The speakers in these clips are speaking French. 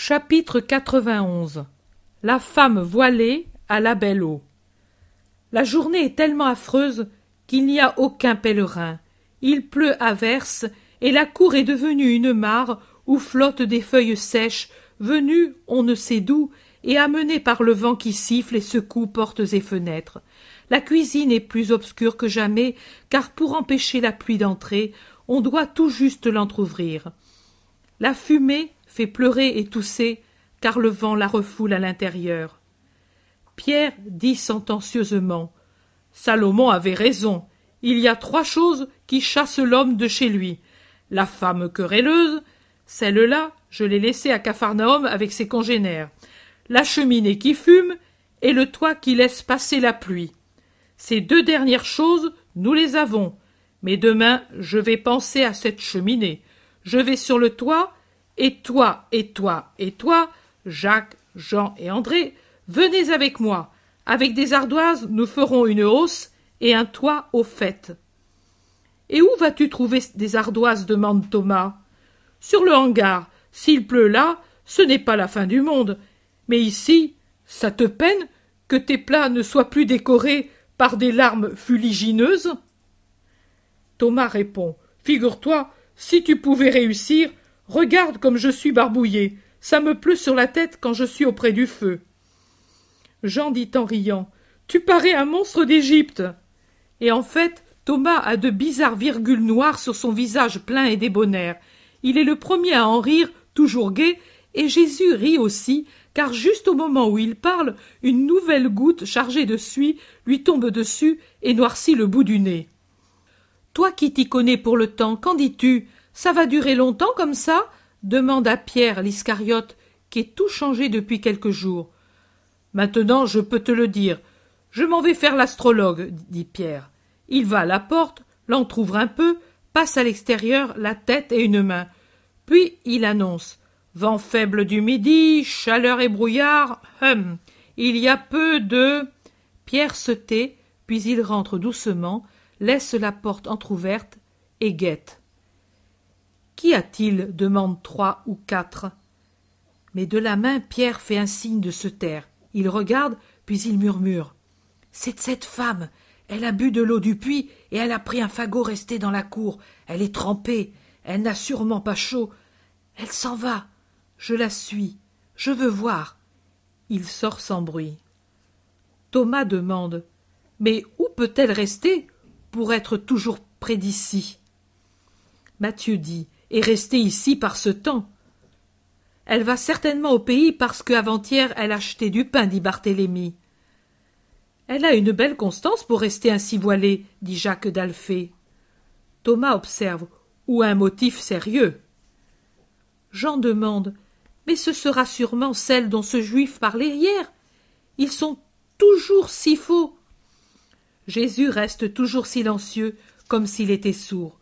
Chapitre 91 La femme voilée à la belle eau La journée est tellement affreuse qu'il n'y a aucun pèlerin. Il pleut à verse, et la cour est devenue une mare où flottent des feuilles sèches, venues on ne sait d'où, et amenées par le vent qui siffle et secoue portes et fenêtres. La cuisine est plus obscure que jamais, car pour empêcher la pluie d'entrer, on doit tout juste l'entr'ouvrir. La fumée fait pleurer et tousser, car le vent la refoule à l'intérieur. Pierre dit sentencieusement Salomon avait raison. Il y a trois choses qui chassent l'homme de chez lui la femme querelleuse, celle-là, je l'ai laissée à Capharnaüm avec ses congénères, la cheminée qui fume et le toit qui laisse passer la pluie. Ces deux dernières choses, nous les avons. Mais demain, je vais penser à cette cheminée. Je vais sur le toit et toi, et toi, et toi, Jacques, Jean et André, venez avec moi. Avec des ardoises, nous ferons une hausse et un toit au fait. Et où vas-tu trouver des ardoises demande Thomas? Sur le hangar. S'il pleut là, ce n'est pas la fin du monde. Mais ici, ça te peine que tes plats ne soient plus décorés par des larmes fuligineuses? Thomas répond. Figure-toi, si tu pouvais réussir, Regarde comme je suis barbouillé. Ça me pleut sur la tête quand je suis auprès du feu. Jean dit en riant. Tu parais un monstre d'Égypte. Et en fait, Thomas a de bizarres virgules noires sur son visage plein et débonnaire. Il est le premier à en rire, toujours gai, et Jésus rit aussi, car juste au moment où il parle, une nouvelle goutte chargée de suie lui tombe dessus et noircit le bout du nez. Toi qui t'y connais pour le temps, qu'en dis-tu? Ça va durer longtemps comme ça demanda Pierre l'Iscariote, qui est tout changé depuis quelques jours. Maintenant, je peux te le dire. Je m'en vais faire l'astrologue, dit Pierre. Il va à la porte, l'entr'ouvre un peu, passe à l'extérieur la tête et une main. Puis il annonce Vent faible du midi, chaleur et brouillard. Hum. Il y a peu de. Pierre se tait, puis il rentre doucement, laisse la porte entr'ouverte et guette. Qu'y a-t-il demandent trois ou quatre. Mais de la main, Pierre fait un signe de se taire. Il regarde, puis il murmure. C'est cette femme. Elle a bu de l'eau du puits et elle a pris un fagot resté dans la cour. Elle est trempée. Elle n'a sûrement pas chaud. Elle s'en va. Je la suis. Je veux voir. Il sort sans bruit. Thomas demande. Mais où peut-elle rester pour être toujours près d'ici? Mathieu dit et rester ici par ce temps. Elle va certainement au pays parce qu'avant-hier elle achetait du pain, dit Barthélemy. Elle a une belle constance pour rester ainsi voilée, dit Jacques d'Alphée. Thomas observe, ou un motif sérieux. Jean demande, mais ce sera sûrement celle dont ce juif parlait hier. Ils sont toujours si faux. Jésus reste toujours silencieux, comme s'il était sourd.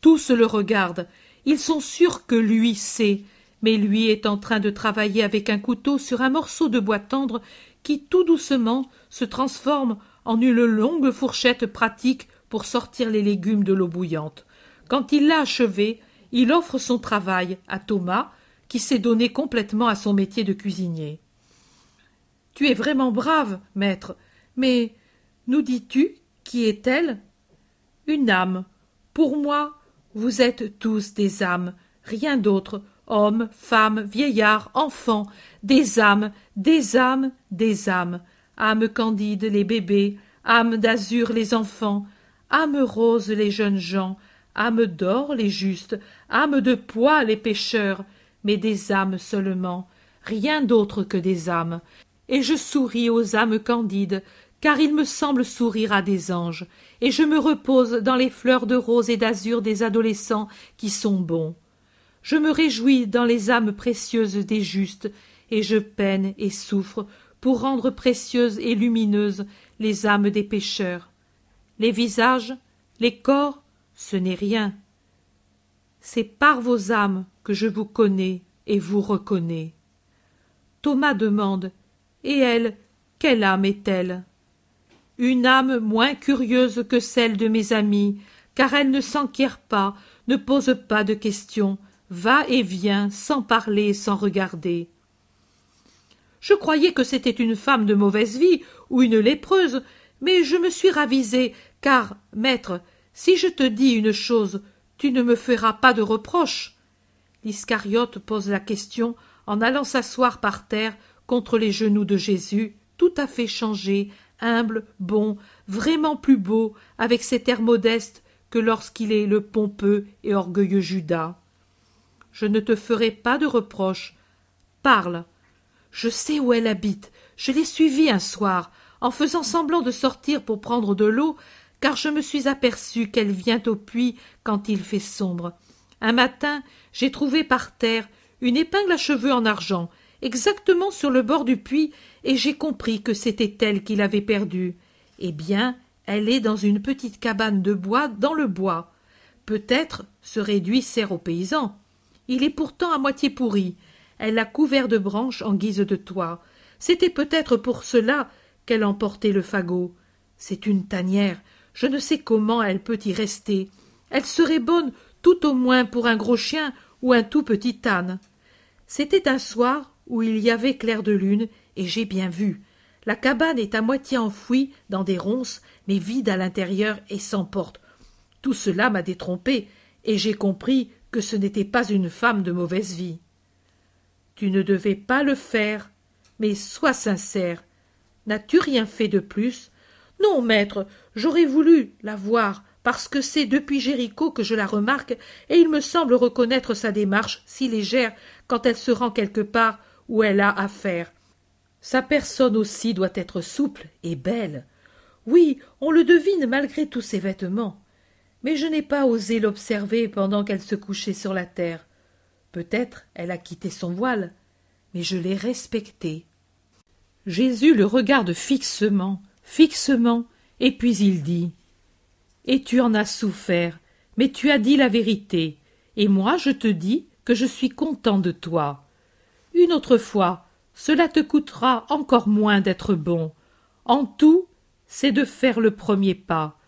Tous le regardent, ils sont sûrs que lui sait, mais lui est en train de travailler avec un couteau sur un morceau de bois tendre qui tout doucement se transforme en une longue fourchette pratique pour sortir les légumes de l'eau bouillante. Quand il l'a achevé, il offre son travail à Thomas, qui s'est donné complètement à son métier de cuisinier. Tu es vraiment brave, maître, mais nous dis-tu qui est-elle? Une âme. Pour moi, vous êtes tous des âmes, rien d'autre, hommes, femmes, vieillards, enfants, des âmes, des âmes, des âmes, âmes candides les bébés, âmes d'azur les enfants, âmes roses les jeunes gens, âmes d'or les justes, âmes de poids les pécheurs, mais des âmes seulement, rien d'autre que des âmes. Et je souris aux âmes candides, car il me semble sourire à des anges, et je me repose dans les fleurs de rose et d'azur des adolescents qui sont bons. Je me réjouis dans les âmes précieuses des justes, et je peine et souffre pour rendre précieuses et lumineuses les âmes des pécheurs. Les visages, les corps, ce n'est rien. C'est par vos âmes que je vous connais et vous reconnais. Thomas demande Et elle, quelle âme est-elle? Une âme moins curieuse que celle de mes amis, car elle ne s'enquiert pas, ne pose pas de questions, va et vient sans parler, sans regarder. Je croyais que c'était une femme de mauvaise vie ou une lépreuse, mais je me suis ravisé, car, maître, si je te dis une chose, tu ne me feras pas de reproche. L'Iscariote pose la question en allant s'asseoir par terre contre les genoux de Jésus, tout à fait changé, humble, bon, vraiment plus beau, avec cet air modeste que lorsqu'il est le pompeux et orgueilleux Judas. Je ne te ferai pas de reproche. Parle. Je sais où elle habite. Je l'ai suivie un soir, en faisant semblant de sortir pour prendre de l'eau, car je me suis aperçu qu'elle vient au puits quand il fait sombre. Un matin, j'ai trouvé par terre une épingle à cheveux en argent, exactement sur le bord du puits, et j'ai compris que c'était elle qui l'avait perdue. Eh bien, elle est dans une petite cabane de bois dans le bois. Peut-être ce réduit sert aux paysans. Il est pourtant à moitié pourri. Elle l'a couvert de branches en guise de toit. C'était peut-être pour cela qu'elle emportait le fagot. C'est une tanière. Je ne sais comment elle peut y rester. Elle serait bonne tout au moins pour un gros chien ou un tout petit âne. C'était un soir où il y avait clair de lune, et j'ai bien vu. La cabane est à moitié enfouie dans des ronces, mais vide à l'intérieur et sans porte. Tout cela m'a détrompé, et j'ai compris que ce n'était pas une femme de mauvaise vie. Tu ne devais pas le faire, mais sois sincère. N'as-tu rien fait de plus? Non, maître, j'aurais voulu la voir, parce que c'est depuis Jéricho que je la remarque, et il me semble reconnaître sa démarche si légère quand elle se rend quelque part où elle a affaire. Sa personne aussi doit être souple et belle. Oui, on le devine malgré tous ses vêtements. Mais je n'ai pas osé l'observer pendant qu'elle se couchait sur la terre. Peut-être elle a quitté son voile, mais je l'ai respectée. Jésus le regarde fixement, fixement, et puis il dit Et tu en as souffert, mais tu as dit la vérité, et moi je te dis que je suis content de toi. Une autre fois, cela te coûtera encore moins d'être bon. En tout, c'est de faire le premier pas.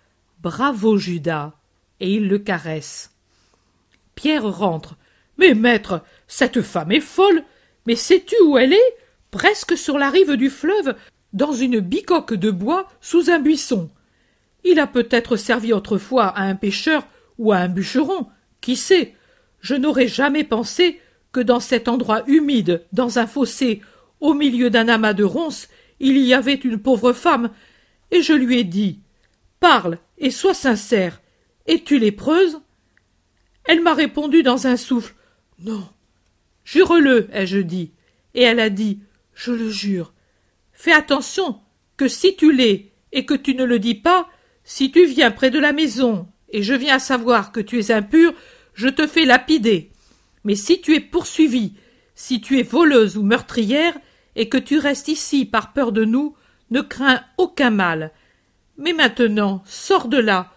Bravo, Judas. Et il le caresse. Pierre rentre. Mais maître, cette femme est folle. Mais sais-tu où elle est? Presque sur la rive du fleuve, dans une bicoque de bois sous un buisson. Il a peut-être servi autrefois à un pêcheur ou à un bûcheron. Qui sait? Je n'aurais jamais pensé que dans cet endroit humide, dans un fossé, au milieu d'un amas de ronces, il y avait une pauvre femme, et je lui ai dit Parle et sois sincère. Es-tu lépreuse? Elle m'a répondu dans un souffle Non. Jure-le, ai-je dit. Et elle a dit Je le jure. Fais attention, que si tu l'es et que tu ne le dis pas, si tu viens près de la maison et je viens à savoir que tu es impur, je te fais lapider. Mais si tu es poursuivie, si tu es voleuse ou meurtrière, et que tu restes ici par peur de nous, ne crains aucun mal. Mais maintenant, sors de là.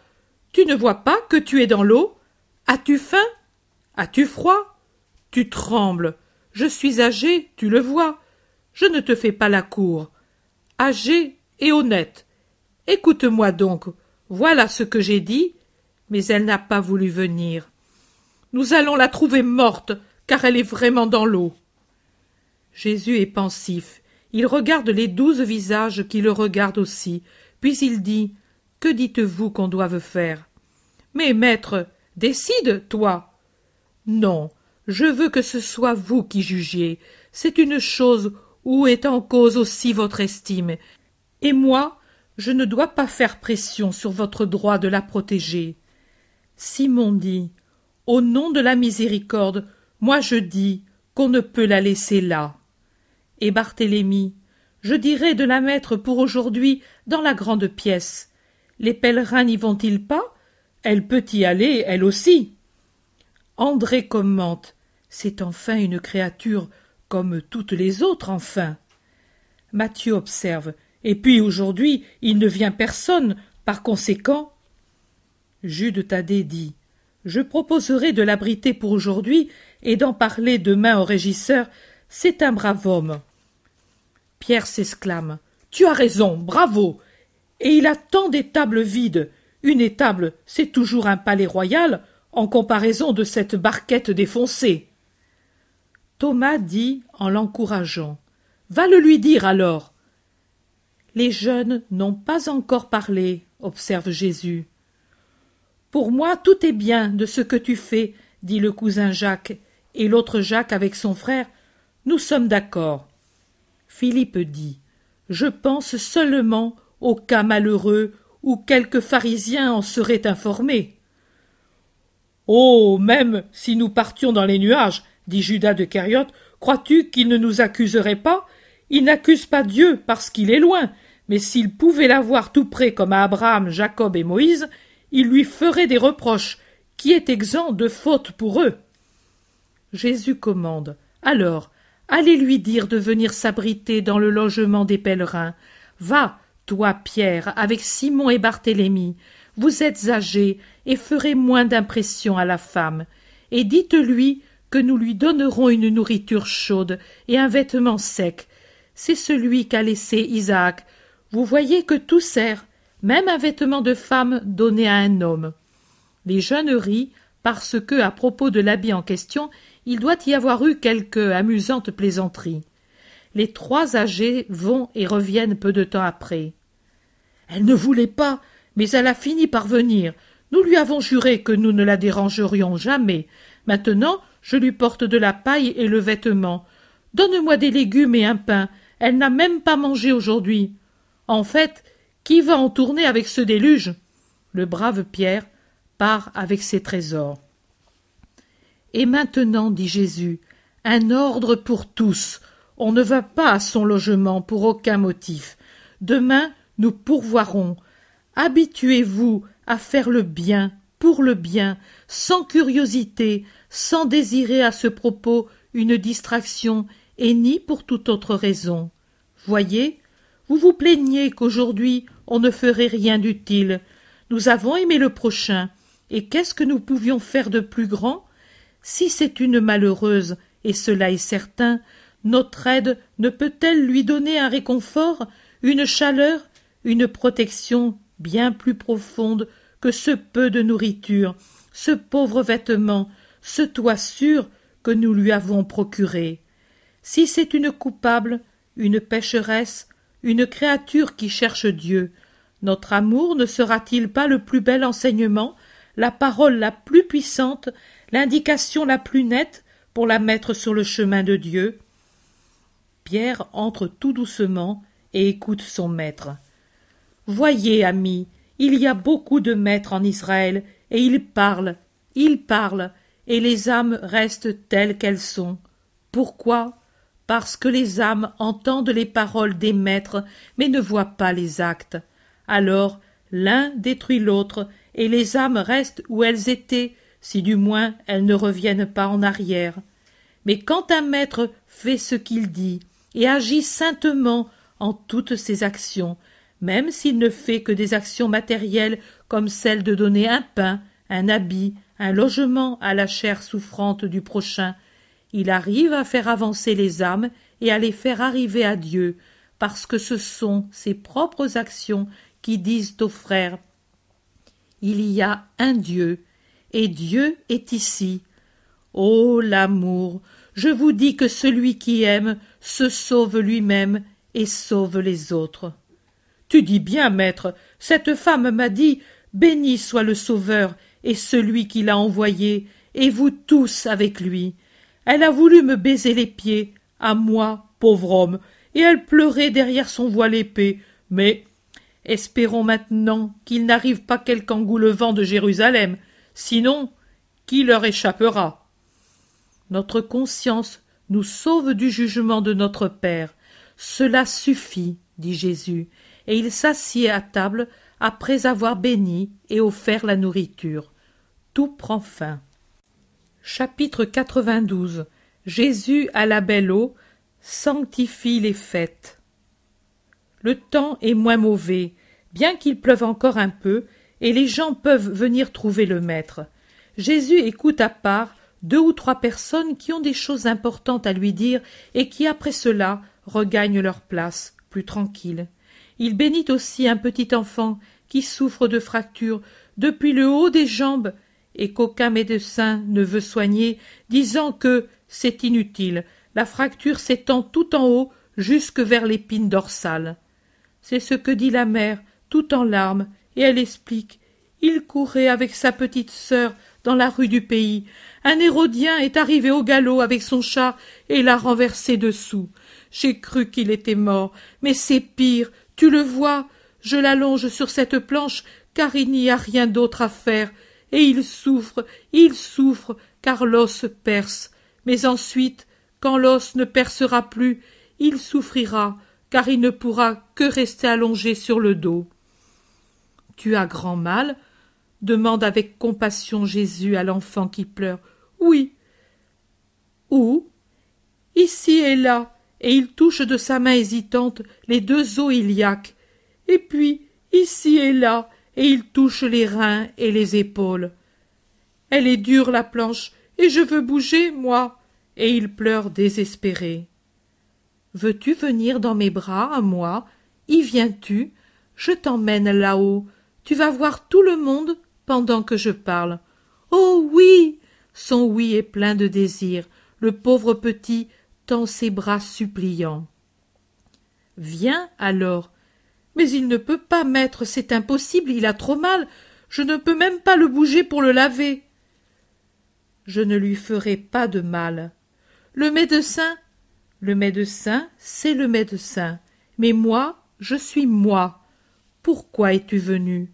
Tu ne vois pas que tu es dans l'eau? As-tu faim? As-tu froid? Tu trembles. Je suis âgé, tu le vois. Je ne te fais pas la cour. Âgé et honnête. Écoute-moi donc. Voilà ce que j'ai dit. Mais elle n'a pas voulu venir. Nous allons la trouver morte, car elle est vraiment dans l'eau. Jésus est pensif. Il regarde les douze visages qui le regardent aussi, puis il dit Que dites-vous qu'on doive faire? Mais, maître, décide, toi. Non, je veux que ce soit vous qui jugiez. C'est une chose où est en cause aussi votre estime. Et moi, je ne dois pas faire pression sur votre droit de la protéger. Simon dit au nom de la miséricorde, moi je dis qu'on ne peut la laisser là. Et Barthélemy, je dirais de la mettre pour aujourd'hui dans la grande pièce. Les pèlerins n'y vont-ils pas? Elle peut y aller, elle aussi. André commente. C'est enfin une créature comme toutes les autres, enfin. Mathieu observe. Et puis aujourd'hui, il ne vient personne, par conséquent. Jude Thaddée dit je proposerai de l'abriter pour aujourd'hui et d'en parler demain au régisseur. C'est un brave homme. Pierre s'exclame. Tu as raison, bravo. Et il a tant d'étables vides. Une étable, c'est toujours un palais royal, en comparaison de cette barquette défoncée. Thomas dit, en l'encourageant. Va le lui dire alors. Les jeunes n'ont pas encore parlé, observe Jésus. Pour moi, tout est bien de ce que tu fais, dit le cousin Jacques, et l'autre Jacques avec son frère. Nous sommes d'accord. Philippe dit. Je pense seulement au cas malheureux où quelques pharisiens en seraient informés. Oh. Même si nous partions dans les nuages, dit Judas de Cariote, crois-tu qu'il ne nous accuserait pas? Il n'accuse pas Dieu parce qu'il est loin, mais s'il pouvait l'avoir tout près comme à Abraham, Jacob et Moïse, il lui ferait des reproches, qui est exempt de faute pour eux? Jésus commande. Alors, allez lui dire de venir s'abriter dans le logement des pèlerins. Va, toi, Pierre, avec Simon et Barthélemy. Vous êtes âgés et ferez moins d'impression à la femme. Et dites-lui que nous lui donnerons une nourriture chaude et un vêtement sec. C'est celui qu'a laissé Isaac vous voyez que tout sert, même un vêtement de femme donné à un homme. Les jeunes rient parce que, à propos de l'habit en question, il doit y avoir eu quelque amusante plaisanterie. Les trois âgés vont et reviennent peu de temps après. Elle ne voulait pas, mais elle a fini par venir. Nous lui avons juré que nous ne la dérangerions jamais. Maintenant, je lui porte de la paille et le vêtement. Donne-moi des légumes et un pain. Elle n'a même pas mangé aujourd'hui. En fait, qui va en tourner avec ce déluge? Le brave Pierre part avec ses trésors. Et maintenant, dit Jésus, un ordre pour tous. On ne va pas à son logement pour aucun motif. Demain, nous pourvoirons. Habituez-vous à faire le bien, pour le bien, sans curiosité, sans désirer à ce propos une distraction, et ni pour toute autre raison. Voyez, vous vous plaignez qu'aujourd'hui on ne ferait rien d'utile. Nous avons aimé le prochain, et qu'est-ce que nous pouvions faire de plus grand? Si c'est une malheureuse, et cela est certain, notre aide ne peut-elle lui donner un réconfort, une chaleur, une protection bien plus profonde que ce peu de nourriture, ce pauvre vêtement, ce toit sûr que nous lui avons procuré? Si c'est une coupable, une pécheresse, une créature qui cherche Dieu. Notre amour ne sera-t-il pas le plus bel enseignement, la parole la plus puissante, l'indication la plus nette pour la mettre sur le chemin de Dieu? Pierre entre tout doucement et écoute son maître. Voyez, ami, il y a beaucoup de maîtres en Israël, et ils parlent, ils parlent, et les âmes restent telles qu'elles sont. Pourquoi parce que les âmes entendent les paroles des maîtres, mais ne voient pas les actes. Alors l'un détruit l'autre, et les âmes restent où elles étaient, si du moins elles ne reviennent pas en arrière. Mais quand un maître fait ce qu'il dit, et agit saintement en toutes ses actions, même s'il ne fait que des actions matérielles comme celle de donner un pain, un habit, un logement à la chair souffrante du prochain, il arrive à faire avancer les âmes et à les faire arriver à Dieu, parce que ce sont ses propres actions qui disent aux frères Il y a un Dieu, et Dieu est ici. Ô l'amour, je vous dis que celui qui aime se sauve lui-même et sauve les autres. Tu dis bien, maître, cette femme m'a dit Béni soit le Sauveur et celui qui l'a envoyé, et vous tous avec lui. Elle a voulu me baiser les pieds, à moi, pauvre homme, et elle pleurait derrière son voile épais. Mais espérons maintenant qu'il n'arrive pas quelque engoulevent de Jérusalem, sinon qui leur échappera Notre conscience nous sauve du jugement de notre Père. Cela suffit, dit Jésus, et il s'assied à table après avoir béni et offert la nourriture. Tout prend fin. Chapitre 92 Jésus à la belle eau sanctifie les fêtes. Le temps est moins mauvais, bien qu'il pleuve encore un peu, et les gens peuvent venir trouver le maître. Jésus écoute à part deux ou trois personnes qui ont des choses importantes à lui dire et qui après cela regagnent leur place, plus tranquilles. Il bénit aussi un petit enfant qui souffre de fractures depuis le haut des jambes et qu'aucun médecin ne veut soigner, disant que c'est inutile, la fracture s'étend tout en haut jusque vers l'épine dorsale. C'est ce que dit la mère, tout en larmes, et elle explique. Il courait avec sa petite sœur dans la rue du pays. Un Hérodien est arrivé au galop avec son char et l'a renversé dessous. J'ai cru qu'il était mort, mais c'est pire. Tu le vois, je l'allonge sur cette planche, car il n'y a rien d'autre à faire. Et il souffre, il souffre, car l'os perce. Mais ensuite, quand l'os ne percera plus, il souffrira, car il ne pourra que rester allongé sur le dos. Tu as grand mal? demande avec compassion Jésus à l'enfant qui pleure. Oui. Où? Ici et là, et il touche de sa main hésitante les deux os iliaques. Et puis, ici et là, et il touche les reins et les épaules. Elle est dure, la planche, et je veux bouger, moi. Et il pleure désespéré. Veux-tu venir dans mes bras, à moi? Y viens-tu? Je t'emmène là-haut. Tu vas voir tout le monde pendant que je parle. Oh oui. Son oui est plein de désir. Le pauvre petit tend ses bras suppliants. Viens alors. Mais il ne peut pas, maître, c'est impossible, il a trop mal. Je ne peux même pas le bouger pour le laver. Je ne lui ferai pas de mal. Le médecin Le médecin, c'est le médecin. Mais moi, je suis moi. Pourquoi es-tu venu?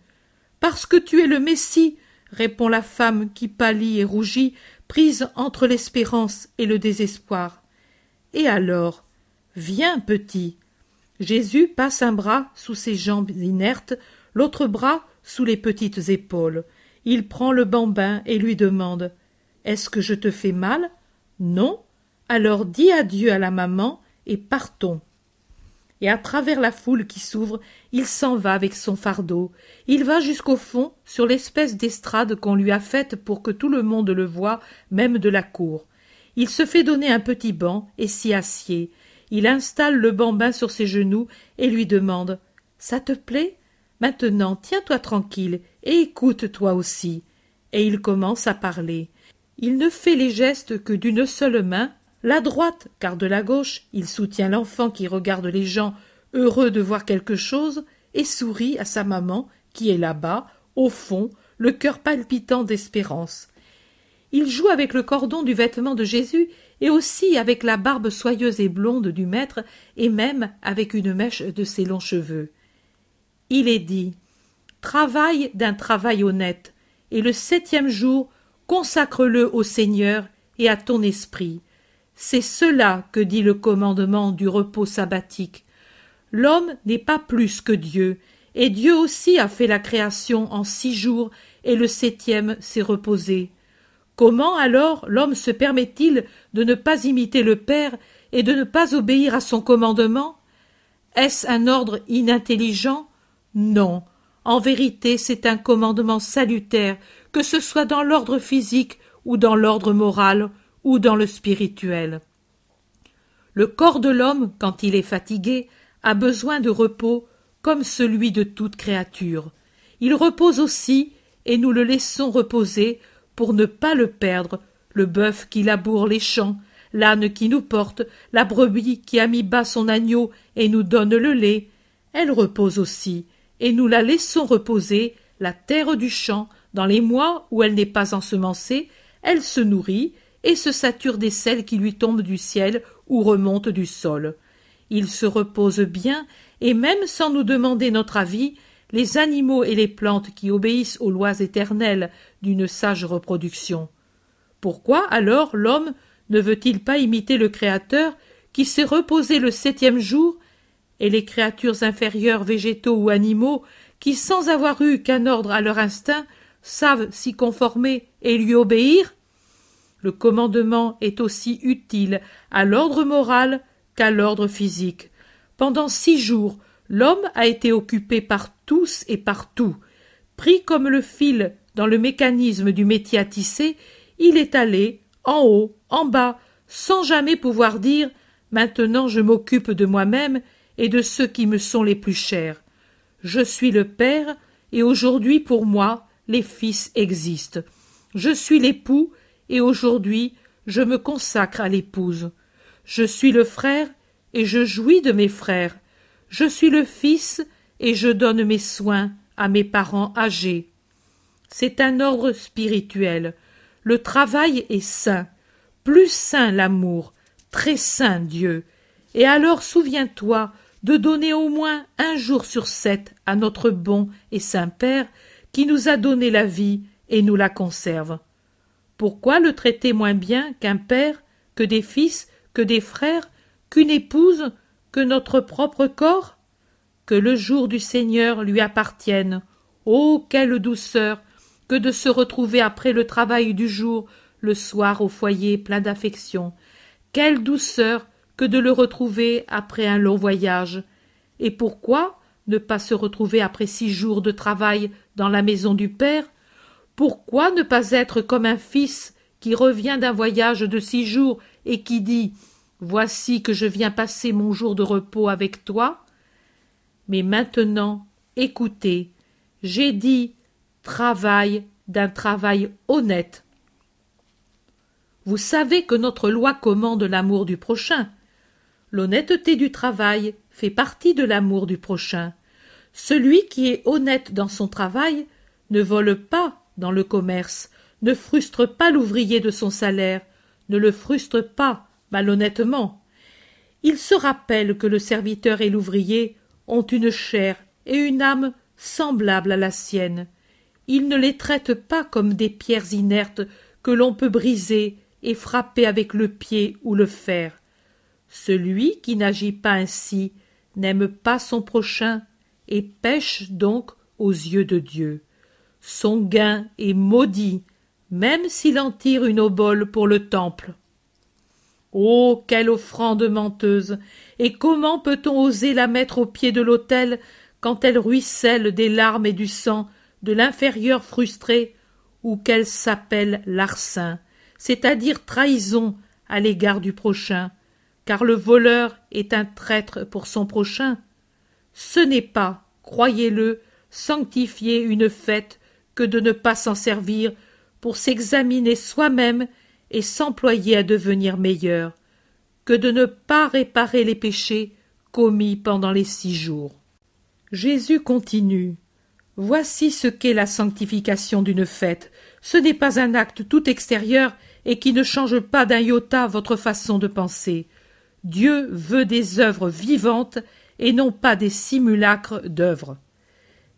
Parce que tu es le Messie, répond la femme qui pâlit et rougit, prise entre l'espérance et le désespoir. Et alors Viens, petit. Jésus passe un bras sous ses jambes inertes, l'autre bras sous les petites épaules. Il prend le bambin et lui demande Est-ce que je te fais mal? Non Alors dis adieu à la maman et partons. Et à travers la foule qui s'ouvre, il s'en va avec son fardeau. Il va jusqu'au fond, sur l'espèce d'estrade qu'on lui a faite pour que tout le monde le voie, même de la cour. Il se fait donner un petit banc et s'y assied. Il installe le bambin sur ses genoux et lui demande Ça te plaît? Maintenant, tiens-toi tranquille et écoute toi aussi. Et il commence à parler. Il ne fait les gestes que d'une seule main, la droite, car de la gauche, il soutient l'enfant qui regarde les gens, heureux de voir quelque chose, et sourit à sa maman, qui est là-bas, au fond, le cœur palpitant d'espérance. Il joue avec le cordon du vêtement de Jésus et aussi avec la barbe soyeuse et blonde du maître et même avec une mèche de ses longs cheveux. Il est dit Travaille d'un travail honnête, et le septième jour consacre-le au Seigneur et à ton esprit. C'est cela que dit le commandement du repos sabbatique. L'homme n'est pas plus que Dieu, et Dieu aussi a fait la création en six jours, et le septième s'est reposé. Comment alors l'homme se permet-il de ne pas imiter le Père et de ne pas obéir à son commandement? Est-ce un ordre inintelligent? Non. En vérité, c'est un commandement salutaire, que ce soit dans l'ordre physique ou dans l'ordre moral ou dans le spirituel. Le corps de l'homme, quand il est fatigué, a besoin de repos comme celui de toute créature. Il repose aussi, et nous le laissons reposer pour ne pas le perdre, le bœuf qui laboure les champs, l'âne qui nous porte, la brebis qui a mis bas son agneau et nous donne le lait. Elle repose aussi, et nous la laissons reposer, la terre du champ, dans les mois où elle n'est pas ensemencée, elle se nourrit et se sature des sels qui lui tombent du ciel ou remontent du sol. Il se repose bien, et même sans nous demander notre avis, les animaux et les plantes qui obéissent aux lois éternelles d'une sage reproduction. Pourquoi alors l'homme ne veut-il pas imiter le Créateur qui s'est reposé le septième jour, et les créatures inférieures végétaux ou animaux qui, sans avoir eu qu'un ordre à leur instinct, savent s'y conformer et lui obéir? Le commandement est aussi utile à l'ordre moral qu'à l'ordre physique. Pendant six jours, l'homme a été occupé par tous et par tout. Pris comme le fil dans le mécanisme du métier à tisser, il est allé, en haut, en bas, sans jamais pouvoir dire Maintenant je m'occupe de moi-même et de ceux qui me sont les plus chers. Je suis le père, et aujourd'hui pour moi les fils existent. Je suis l'époux, et aujourd'hui je me consacre à l'épouse. Je suis le frère, et je jouis de mes frères. Je suis le fils et je donne mes soins à mes parents âgés. C'est un ordre spirituel. Le travail est saint, plus saint l'amour, très saint Dieu. Et alors souviens-toi de donner au moins un jour sur sept à notre bon et saint Père qui nous a donné la vie et nous la conserve. Pourquoi le traiter moins bien qu'un père, que des fils, que des frères, qu'une épouse, que notre propre corps Que le jour du Seigneur lui appartienne. Oh. Quelle douceur que de se retrouver après le travail du jour, le soir au foyer plein d'affection. Quelle douceur que de le retrouver après un long voyage. Et pourquoi ne pas se retrouver après six jours de travail dans la maison du Père? Pourquoi ne pas être comme un fils qui revient d'un voyage de six jours et qui dit Voici que je viens passer mon jour de repos avec toi Mais maintenant, écoutez, j'ai dit travail d'un travail honnête. Vous savez que notre loi commande l'amour du prochain. L'honnêteté du travail fait partie de l'amour du prochain. Celui qui est honnête dans son travail ne vole pas dans le commerce, ne frustre pas l'ouvrier de son salaire, ne le frustre pas malhonnêtement. Il se rappelle que le serviteur et l'ouvrier ont une chair et une âme semblables à la sienne. Il ne les traite pas comme des pierres inertes que l'on peut briser et frapper avec le pied ou le fer. Celui qui n'agit pas ainsi n'aime pas son prochain et pêche donc aux yeux de Dieu. Son gain est maudit, même s'il en tire une obole pour le temple. Oh. Quelle offrande menteuse. Et comment peut on oser la mettre au pied de l'autel quand elle ruisselle des larmes et du sang de l'inférieur frustré, ou qu'elle s'appelle larcin, c'est-à-dire trahison à l'égard du prochain, car le voleur est un traître pour son prochain. Ce n'est pas, croyez-le, sanctifier une fête que de ne pas s'en servir pour s'examiner soi-même et s'employer à devenir meilleur, que de ne pas réparer les péchés commis pendant les six jours. Jésus continue. Voici ce qu'est la sanctification d'une fête. Ce n'est pas un acte tout extérieur et qui ne change pas d'un iota votre façon de penser. Dieu veut des œuvres vivantes et non pas des simulacres d'œuvres.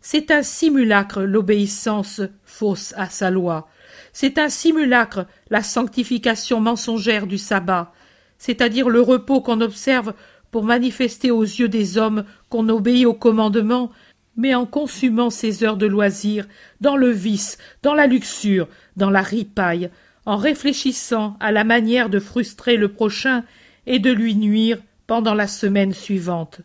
C'est un simulacre l'obéissance fausse à sa loi. C'est un simulacre la sanctification mensongère du sabbat, c'est-à-dire le repos qu'on observe pour manifester aux yeux des hommes qu'on obéit au commandement, mais en consumant ses heures de loisir dans le vice, dans la luxure, dans la ripaille, en réfléchissant à la manière de frustrer le prochain et de lui nuire pendant la semaine suivante.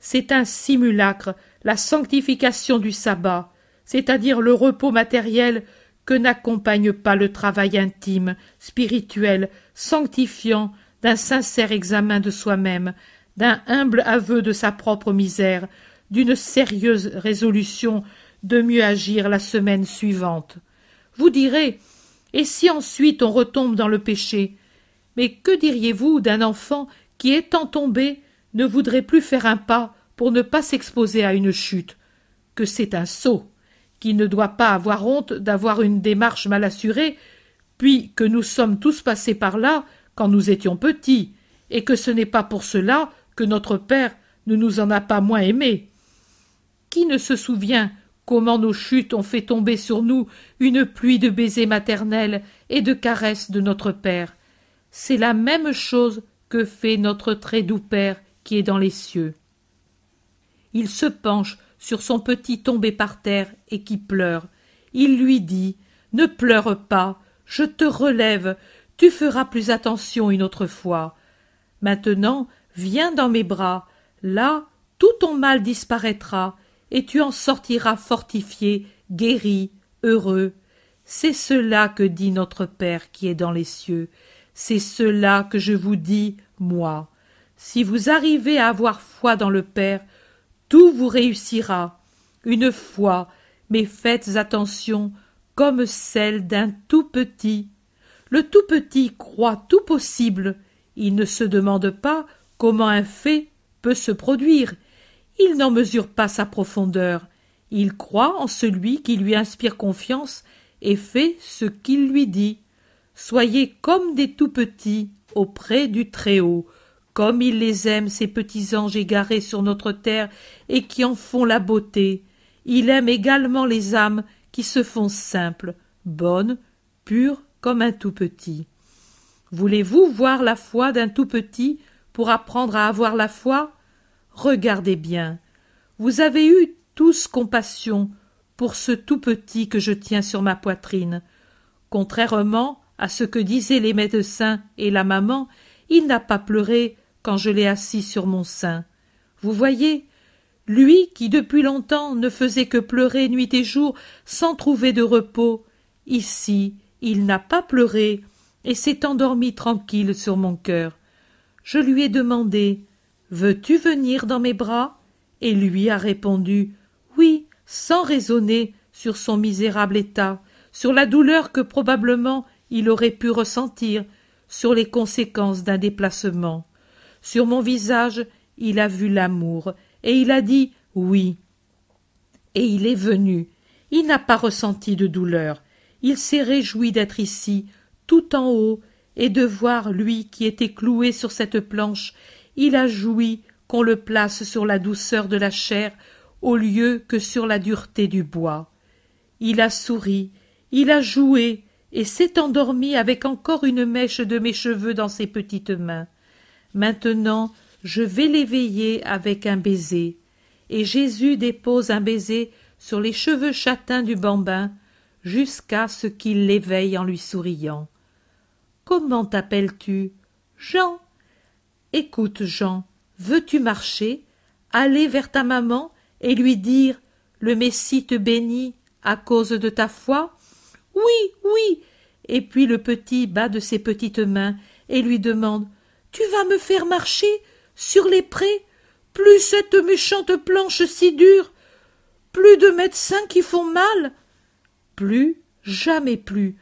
C'est un simulacre, la sanctification du sabbat, c'est-à-dire le repos matériel que n'accompagne pas le travail intime, spirituel, sanctifiant d'un sincère examen de soi-même, d'un humble aveu de sa propre misère, d'une sérieuse résolution de mieux agir la semaine suivante. Vous direz Et si ensuite on retombe dans le péché? Mais que diriez-vous d'un enfant qui, étant tombé, ne voudrait plus faire un pas pour ne pas s'exposer à une chute? Que c'est un sot qui ne doit pas avoir honte d'avoir une démarche mal assurée, puis que nous sommes tous passés par là quand nous étions petits, et que ce n'est pas pour cela que notre Père ne nous en a pas moins aimés. Qui ne se souvient comment nos chutes ont fait tomber sur nous une pluie de baisers maternels et de caresses de notre Père? C'est la même chose que fait notre très doux Père qui est dans les cieux. Il se penche sur son petit tombé par terre et qui pleure. Il lui dit Ne pleure pas, je te relève, tu feras plus attention une autre fois. Maintenant, viens dans mes bras, là tout ton mal disparaîtra, et tu en sortiras fortifié, guéri, heureux. C'est cela que dit notre Père qui est dans les cieux, c'est cela que je vous dis, moi. Si vous arrivez à avoir foi dans le Père, tout vous réussira. Une foi, mais faites attention, comme celle d'un tout petit. Le tout petit croit tout possible. Il ne se demande pas comment un fait peut se produire. Il n'en mesure pas sa profondeur. Il croit en celui qui lui inspire confiance et fait ce qu'il lui dit. Soyez comme des tout petits auprès du Très-Haut, comme il les aime, ces petits anges égarés sur notre terre et qui en font la beauté. Il aime également les âmes qui se font simples, bonnes, pures comme un tout petit. Voulez-vous voir la foi d'un tout petit pour apprendre à avoir la foi? Regardez bien. Vous avez eu tous compassion pour ce tout petit que je tiens sur ma poitrine. Contrairement à ce que disaient les médecins et la maman, il n'a pas pleuré quand je l'ai assis sur mon sein. Vous voyez, lui qui depuis longtemps ne faisait que pleurer nuit et jour sans trouver de repos, ici il n'a pas pleuré et s'est endormi tranquille sur mon cœur. Je lui ai demandé Veux-tu venir dans mes bras? Et lui a répondu Oui, sans raisonner sur son misérable état, sur la douleur que probablement il aurait pu ressentir, sur les conséquences d'un déplacement. Sur mon visage, il a vu l'amour, et il a dit oui. Et il est venu. Il n'a pas ressenti de douleur. Il s'est réjoui d'être ici, tout en haut, et de voir lui qui était cloué sur cette planche. Il a joui qu'on le place sur la douceur de la chair au lieu que sur la dureté du bois. Il a souri, il a joué, et s'est endormi avec encore une mèche de mes cheveux dans ses petites mains. Maintenant je vais l'éveiller avec un baiser. Et Jésus dépose un baiser sur les cheveux châtains du bambin, jusqu'à ce qu'il l'éveille en lui souriant. Comment t'appelles-tu? Jean. Écoute, Jean, veux-tu marcher, aller vers ta maman et lui dire Le Messie te bénit à cause de ta foi? Oui, oui. Et puis le petit bat de ses petites mains et lui demande Tu vas me faire marcher sur les prés Plus cette méchante planche si dure Plus de médecins qui font mal Plus, jamais plus.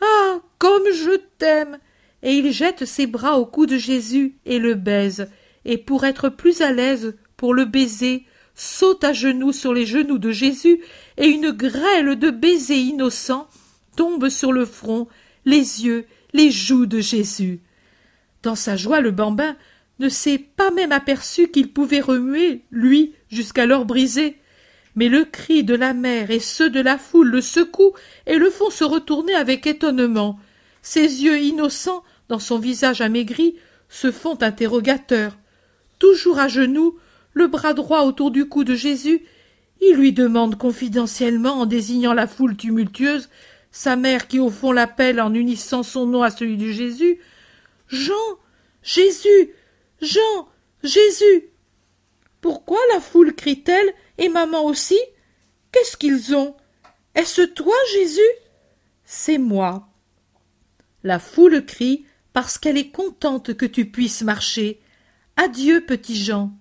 Ah. Comme je t'aime. Et il jette ses bras au cou de Jésus et le baise, et pour être plus à l'aise pour le baiser, saute à genoux sur les genoux de Jésus, et une grêle de baisers innocents tombe sur le front, les yeux, les joues de Jésus. Dans sa joie, le bambin ne s'est pas même aperçu qu'il pouvait remuer, lui, jusqu'alors brisé. Mais le cri de la mère et ceux de la foule le secouent et le font se retourner avec étonnement. Ses yeux innocents, dans son visage amaigri, se font interrogateurs. Toujours à genoux, le bras droit autour du cou de Jésus, il lui demande confidentiellement, en désignant la foule tumultueuse, sa mère qui au fond l'appelle en unissant son nom à celui de Jésus. Jean. Jésus. Jean. Jésus. Pourquoi la foule crie t-elle, et maman aussi? Qu'est-ce qu'ils ont? Est-ce toi, Jésus? C'est moi. La foule crie parce qu'elle est contente que tu puisses marcher. Adieu, petit Jean.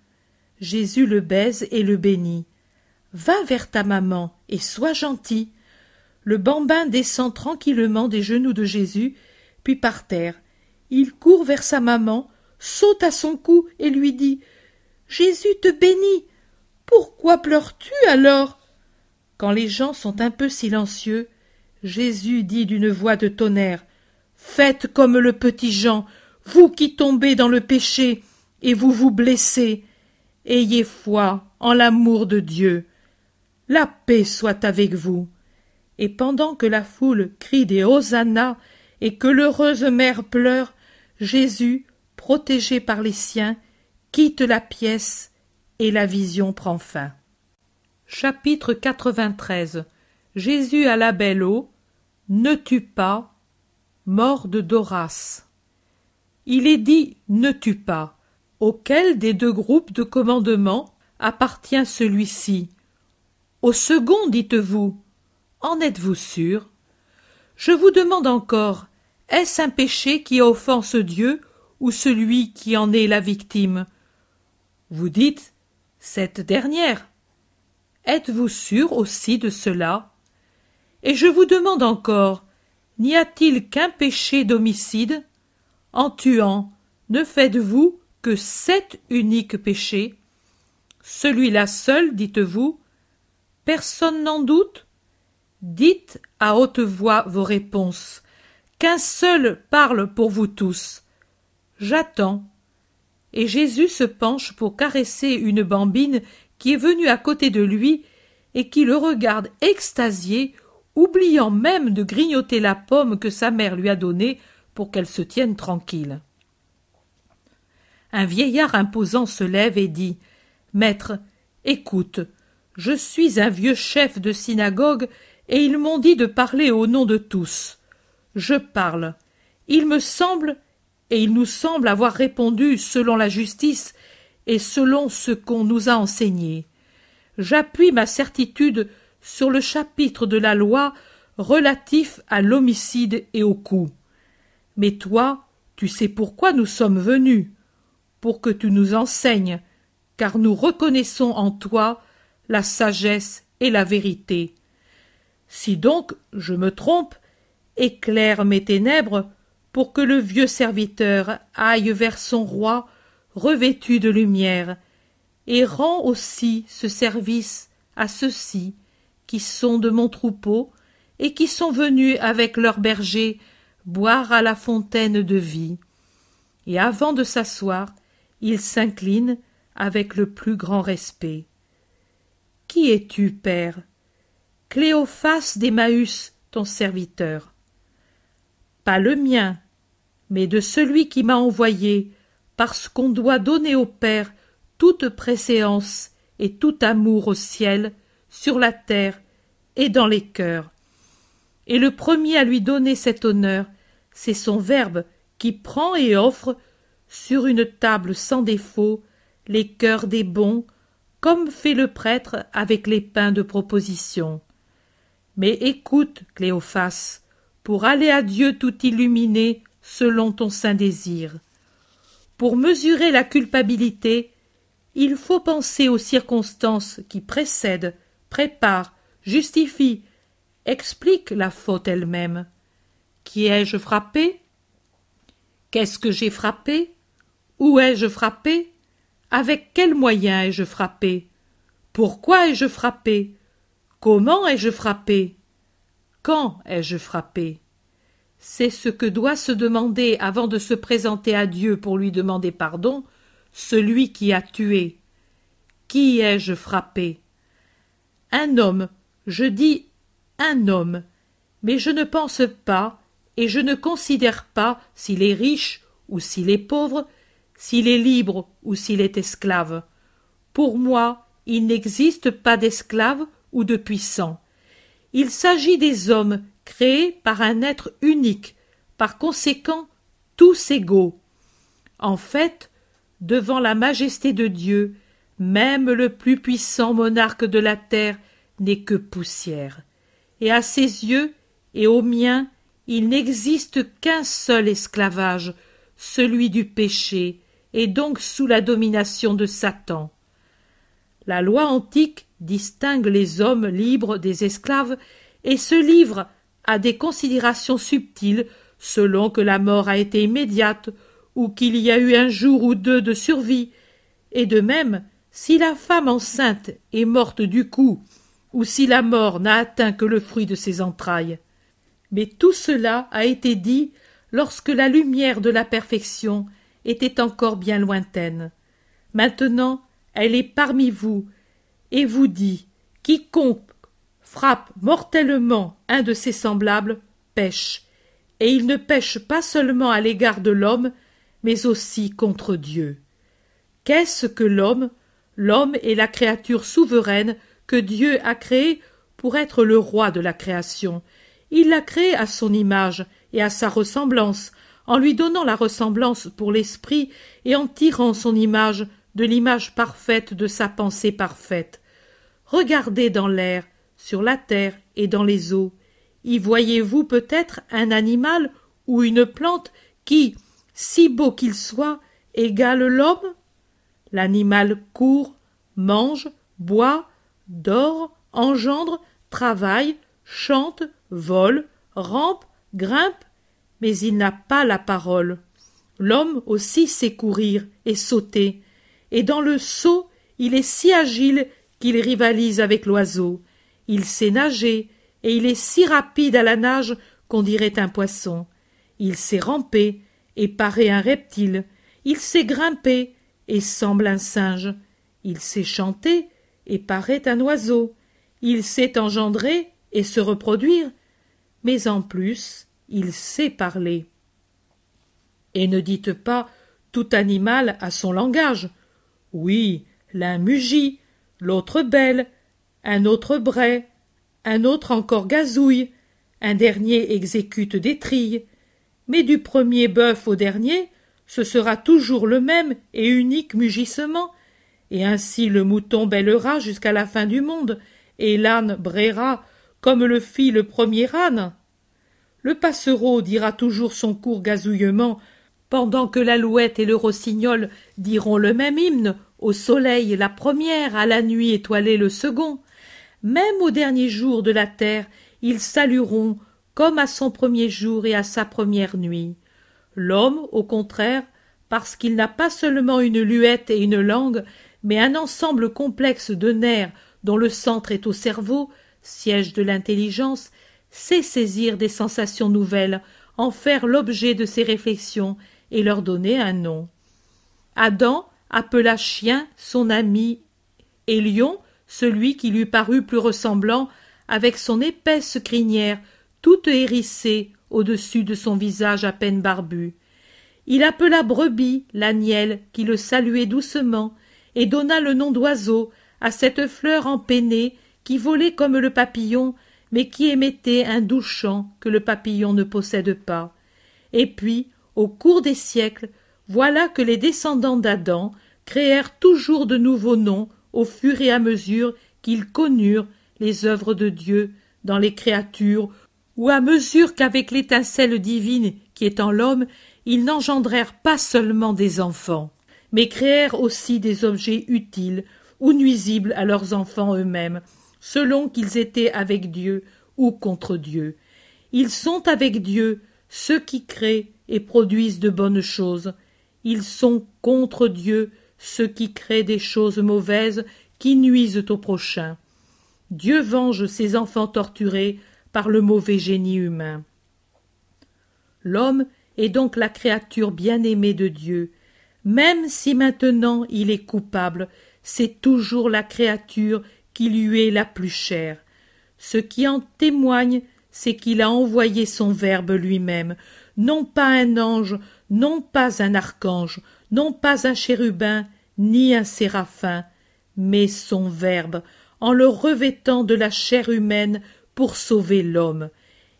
Jésus le baise et le bénit. Va vers ta maman et sois gentil. Le bambin descend tranquillement des genoux de Jésus, puis par terre. Il court vers sa maman, saute à son cou et lui dit Jésus te bénit. Pourquoi pleures-tu alors? Quand les gens sont un peu silencieux, Jésus dit d'une voix de tonnerre Faites comme le petit Jean, vous qui tombez dans le péché, et vous vous blessez. Ayez foi en l'amour de Dieu. La paix soit avec vous et pendant que la foule crie des hosannas et que l'heureuse mère pleure, Jésus, protégé par les siens, quitte la pièce et la vision prend fin. Chapitre 93 Jésus à la belle eau, ne tue pas, mort de Doras. Il est dit ne tue pas. Auquel des deux groupes de commandement appartient celui-ci Au second, dites-vous en êtes-vous sûr? Je vous demande encore, est-ce un péché qui offense Dieu ou celui qui en est la victime? Vous dites cette dernière. Êtes-vous sûr aussi de cela? Et je vous demande encore, n'y a-t-il qu'un péché d'homicide? En tuant, ne faites-vous que sept uniques péchés? Celui-là seul, dites-vous Personne n'en doute? Dites à haute voix vos réponses. Qu'un seul parle pour vous tous. J'attends. Et Jésus se penche pour caresser une bambine qui est venue à côté de lui et qui le regarde extasié, oubliant même de grignoter la pomme que sa mère lui a donnée pour qu'elle se tienne tranquille. Un vieillard imposant se lève et dit Maître, écoute, je suis un vieux chef de synagogue et ils m'ont dit de parler au nom de tous. Je parle. Il me semble, et il nous semble avoir répondu selon la justice et selon ce qu'on nous a enseigné. J'appuie ma certitude sur le chapitre de la loi relatif à l'homicide et au coup. Mais toi, tu sais pourquoi nous sommes venus, pour que tu nous enseignes, car nous reconnaissons en toi la sagesse et la vérité. Si donc je me trompe, éclaire mes ténèbres pour que le vieux serviteur aille vers son roi revêtu de lumière, et rend aussi ce service à ceux-ci qui sont de mon troupeau et qui sont venus avec leurs bergers boire à la fontaine de vie. Et avant de s'asseoir, il s'incline avec le plus grand respect. Qui es-tu, père? Cléophas d'Emmaüs, ton serviteur. Pas le mien, mais de celui qui m'a envoyé, parce qu'on doit donner au Père toute préséance et tout amour au ciel, sur la terre et dans les cœurs. Et le premier à lui donner cet honneur, c'est son Verbe qui prend et offre, sur une table sans défaut, les cœurs des bons, comme fait le prêtre avec les pains de proposition. Mais écoute, Cléophas, pour aller à Dieu tout illuminé selon ton saint désir. Pour mesurer la culpabilité, il faut penser aux circonstances qui précèdent, préparent, justifient, expliquent la faute elle-même. Qui ai-je frappé? Qu'est-ce que j'ai frappé? Où ai-je frappé? Avec quels moyens ai-je frappé? Pourquoi ai-je frappé? Comment ai-je frappé? Quand ai-je frappé? C'est ce que doit se demander avant de se présenter à Dieu pour lui demander pardon, celui qui a tué. Qui ai-je frappé? Un homme, je dis un homme, mais je ne pense pas et je ne considère pas s'il est riche ou s'il est pauvre, s'il est libre ou s'il est esclave. Pour moi, il n'existe pas d'esclave ou de puissant. Il s'agit des hommes créés par un être unique, par conséquent tous égaux. En fait, devant la majesté de Dieu, même le plus puissant monarque de la terre n'est que poussière. Et à ses yeux et aux miens, il n'existe qu'un seul esclavage, celui du péché, et donc sous la domination de Satan. La loi antique distingue les hommes libres des esclaves et se livre à des considérations subtiles selon que la mort a été immédiate ou qu'il y a eu un jour ou deux de survie, et de même si la femme enceinte est morte du coup, ou si la mort n'a atteint que le fruit de ses entrailles. Mais tout cela a été dit lorsque la lumière de la perfection était encore bien lointaine. Maintenant elle est parmi vous, et vous dit Quiconque frappe mortellement un de ses semblables pêche, et il ne pêche pas seulement à l'égard de l'homme, mais aussi contre Dieu. Qu'est-ce que l'homme? L'homme est la créature souveraine que Dieu a créée pour être le roi de la création. Il l'a créé à son image et à sa ressemblance, en lui donnant la ressemblance pour l'esprit et en tirant son image de l'image parfaite de sa pensée parfaite. Regardez dans l'air, sur la terre et dans les eaux. Y voyez-vous peut-être un animal ou une plante qui, si beau qu'il soit, égale l'homme? L'animal court, mange, boit, dort, engendre, travaille, chante, vole, rampe, grimpe, mais il n'a pas la parole. L'homme aussi sait courir et sauter, et dans le saut il est si agile qu'il rivalise avec l'oiseau. Il sait nager, et il est si rapide à la nage qu'on dirait un poisson. Il sait ramper, et paraît un reptile. Il sait grimper, et semble un singe. Il sait chanter, et paraît un oiseau. Il sait engendrer et se reproduire, mais en plus il sait parler. Et ne dites pas tout animal a son langage. Oui, l'un mugit, l'autre belle, un autre brait, un autre encore gazouille, un dernier exécute des trilles. Mais du premier bœuf au dernier, ce sera toujours le même et unique mugissement, et ainsi le mouton bêlera jusqu'à la fin du monde, et l'âne brayera comme le fit le premier âne. Le passereau dira toujours son court gazouillement, pendant que l'alouette et le rossignol diront le même hymne, au soleil la première, à la nuit étoilée le second. Même au dernier jour de la terre, ils salueront comme à son premier jour et à sa première nuit. L'homme, au contraire, parce qu'il n'a pas seulement une luette et une langue, mais un ensemble complexe de nerfs dont le centre est au cerveau, siège de l'intelligence, sait saisir des sensations nouvelles, en faire l'objet de ses réflexions leur donner un nom. Adam appela chien son ami et lion celui qui lui parut plus ressemblant avec son épaisse crinière toute hérissée au-dessus de son visage à peine barbu. Il appela brebis l'agnelle qui le saluait doucement et donna le nom d'oiseau à cette fleur empennée qui volait comme le papillon mais qui émettait un doux chant que le papillon ne possède pas. Et puis, au cours des siècles, voilà que les descendants d'Adam créèrent toujours de nouveaux noms au fur et à mesure qu'ils connurent les œuvres de Dieu dans les créatures ou à mesure qu'avec l'étincelle divine qui est en l'homme, ils n'engendrèrent pas seulement des enfants, mais créèrent aussi des objets utiles ou nuisibles à leurs enfants eux-mêmes, selon qu'ils étaient avec Dieu ou contre Dieu. Ils sont avec Dieu ceux qui créent et produisent de bonnes choses. Ils sont contre Dieu ceux qui créent des choses mauvaises qui nuisent au prochain. Dieu venge ses enfants torturés par le mauvais génie humain. L'homme est donc la créature bien-aimée de Dieu. Même si maintenant il est coupable, c'est toujours la créature qui lui est la plus chère. Ce qui en témoigne, c'est qu'il a envoyé son Verbe lui-même, non pas un ange, non pas un archange, non pas un chérubin, ni un séraphin, mais son Verbe, en le revêtant de la chair humaine pour sauver l'homme.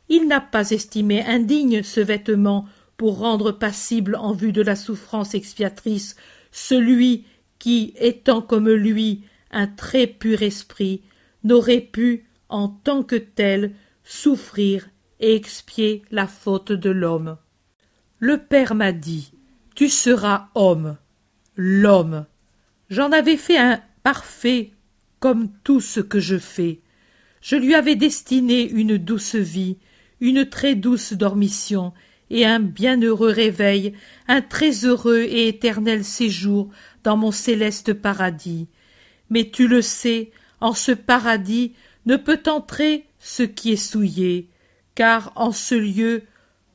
Il n'a pas estimé indigne ce vêtement pour rendre passible en vue de la souffrance expiatrice celui qui, étant comme lui un très pur esprit, n'aurait pu, en tant que tel, souffrir et expier la faute de l'homme. Le Père m'a dit Tu seras homme, l'homme. J'en avais fait un parfait comme tout ce que je fais. Je lui avais destiné une douce vie, une très douce dormition, et un bienheureux réveil, un très heureux et éternel séjour dans mon céleste paradis. Mais tu le sais, en ce paradis ne peut entrer ce qui est souillé, car en ce lieu,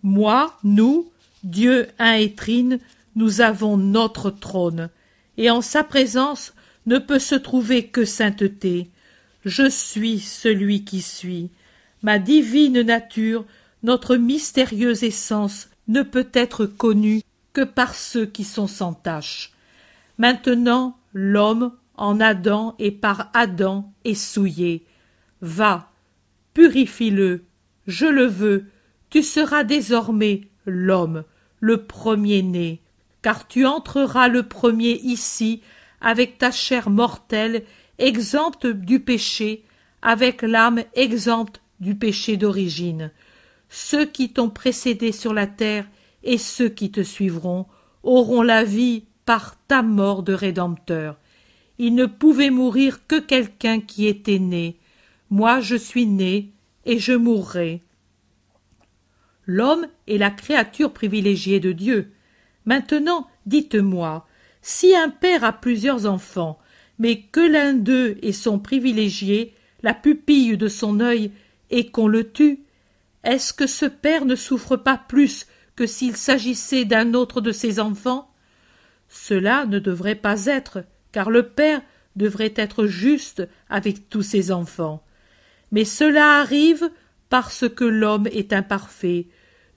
moi, nous, Dieu un et trine, nous avons notre trône, et en sa présence ne peut se trouver que sainteté. Je suis celui qui suis. Ma divine nature, notre mystérieuse essence, ne peut être connue que par ceux qui sont sans tache. Maintenant, l'homme, en Adam et par Adam, est souillé. Va, purifie-le, je le veux, tu seras désormais l'homme, le premier-né, car tu entreras le premier ici avec ta chair mortelle exempte du péché, avec l'âme exempte du péché d'origine. Ceux qui t'ont précédé sur la terre et ceux qui te suivront auront la vie par ta mort de rédempteur. Il ne pouvait mourir que quelqu'un qui était né. Moi je suis né et je mourrai. L'homme est la créature privilégiée de Dieu. Maintenant, dites-moi, si un père a plusieurs enfants, mais que l'un d'eux est son privilégié, la pupille de son œil, et qu'on le tue, est-ce que ce père ne souffre pas plus que s'il s'agissait d'un autre de ses enfants? Cela ne devrait pas être, car le père devrait être juste avec tous ses enfants. Mais cela arrive parce que l'homme est imparfait.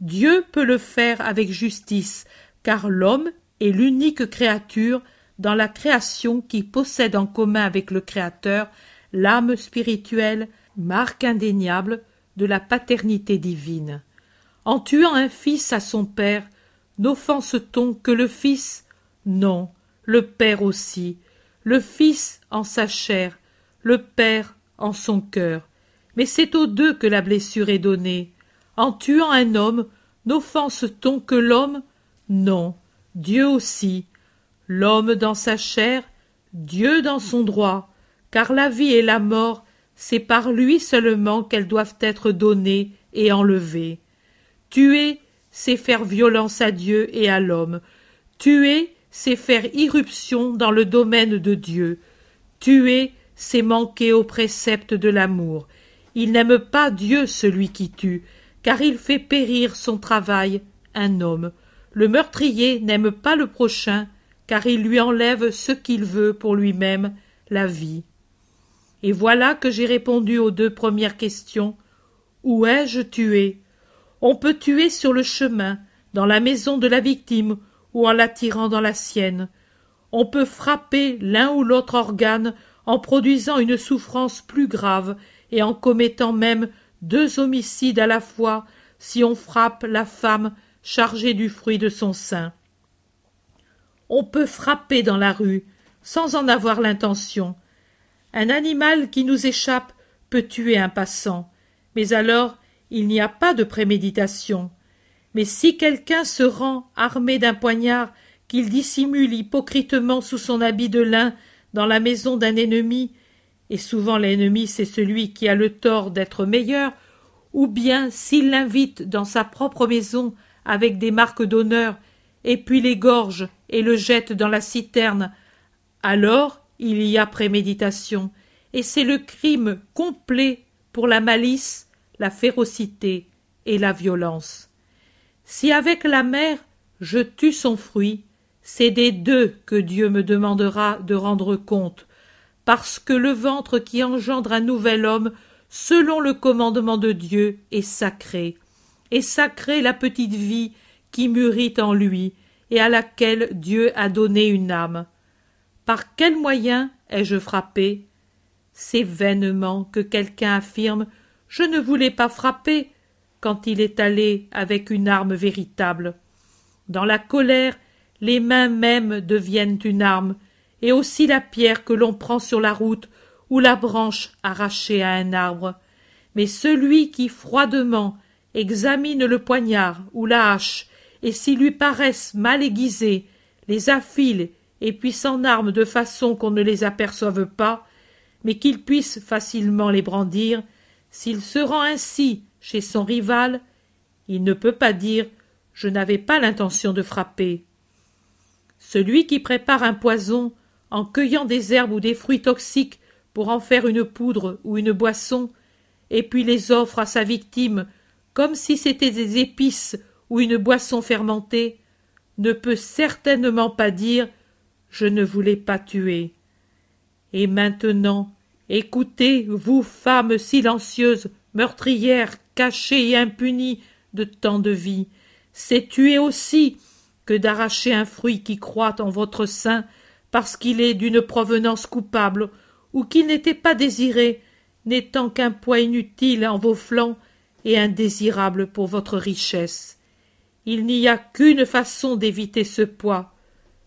Dieu peut le faire avec justice, car l'homme est l'unique créature dans la création qui possède en commun avec le Créateur l'âme spirituelle, marque indéniable de la paternité divine. En tuant un fils à son père, n'offense-t-on que le fils? Non, le père aussi, le fils en sa chair, le père en son cœur. Mais c'est aux deux que la blessure est donnée. En tuant un homme, n'offense-t-on que l'homme? Non, Dieu aussi. L'homme dans sa chair, Dieu dans son droit, car la vie et la mort, c'est par lui seulement qu'elles doivent être données et enlevées. Tuer, c'est faire violence à Dieu et à l'homme. Tuer, c'est faire irruption dans le domaine de Dieu. Tuer, c'est manquer au précepte de l'amour. Il n'aime pas Dieu celui qui tue, car il fait périr son travail, un homme. Le meurtrier n'aime pas le prochain, car il lui enlève ce qu'il veut pour lui-même, la vie. Et voilà que j'ai répondu aux deux premières questions. Où ai-je tué? On peut tuer sur le chemin, dans la maison de la victime, ou en l'attirant dans la sienne. On peut frapper l'un ou l'autre organe en produisant une souffrance plus grave et en commettant même deux homicides à la fois si on frappe la femme chargée du fruit de son sein. On peut frapper dans la rue sans en avoir l'intention. Un animal qui nous échappe peut tuer un passant, mais alors il n'y a pas de préméditation. Mais si quelqu'un se rend armé d'un poignard qu'il dissimule hypocritement sous son habit de lin dans la maison d'un ennemi et souvent l'ennemi c'est celui qui a le tort d'être meilleur, ou bien s'il l'invite dans sa propre maison avec des marques d'honneur, et puis l'égorge et le jette dans la citerne, alors il y a préméditation, et c'est le crime complet pour la malice, la férocité et la violence. Si avec la mère je tue son fruit, c'est des deux que Dieu me demandera de rendre compte, parce que le ventre qui engendre un nouvel homme, selon le commandement de Dieu, est sacré, et sacré la petite vie qui mûrit en lui, et à laquelle Dieu a donné une âme. Par quel moyen ai-je frappé? C'est vainement que quelqu'un affirme Je ne voulais pas frapper quand il est allé avec une arme véritable. Dans la colère, les mains mêmes deviennent une arme, et aussi la pierre que l'on prend sur la route ou la branche arrachée à un arbre. Mais celui qui froidement examine le poignard ou la hache, et s'ils lui paraissent mal aiguisés, les affile et puis s'en arme de façon qu'on ne les aperçoive pas, mais qu'il puisse facilement les brandir, s'il se rend ainsi chez son rival, il ne peut pas dire je n'avais pas l'intention de frapper. Celui qui prépare un poison en cueillant des herbes ou des fruits toxiques pour en faire une poudre ou une boisson, et puis les offre à sa victime comme si c'étaient des épices ou une boisson fermentée, ne peut certainement pas dire Je ne voulais pas tuer. Et maintenant, écoutez, vous femmes silencieuses, meurtrières, cachées et impunies de tant de vie, c'est tuer aussi que d'arracher un fruit qui croît en votre sein parce qu'il est d'une provenance coupable, ou qu'il n'était pas désiré, n'étant qu'un poids inutile en vos flancs et indésirable pour votre richesse. Il n'y a qu'une façon d'éviter ce poids,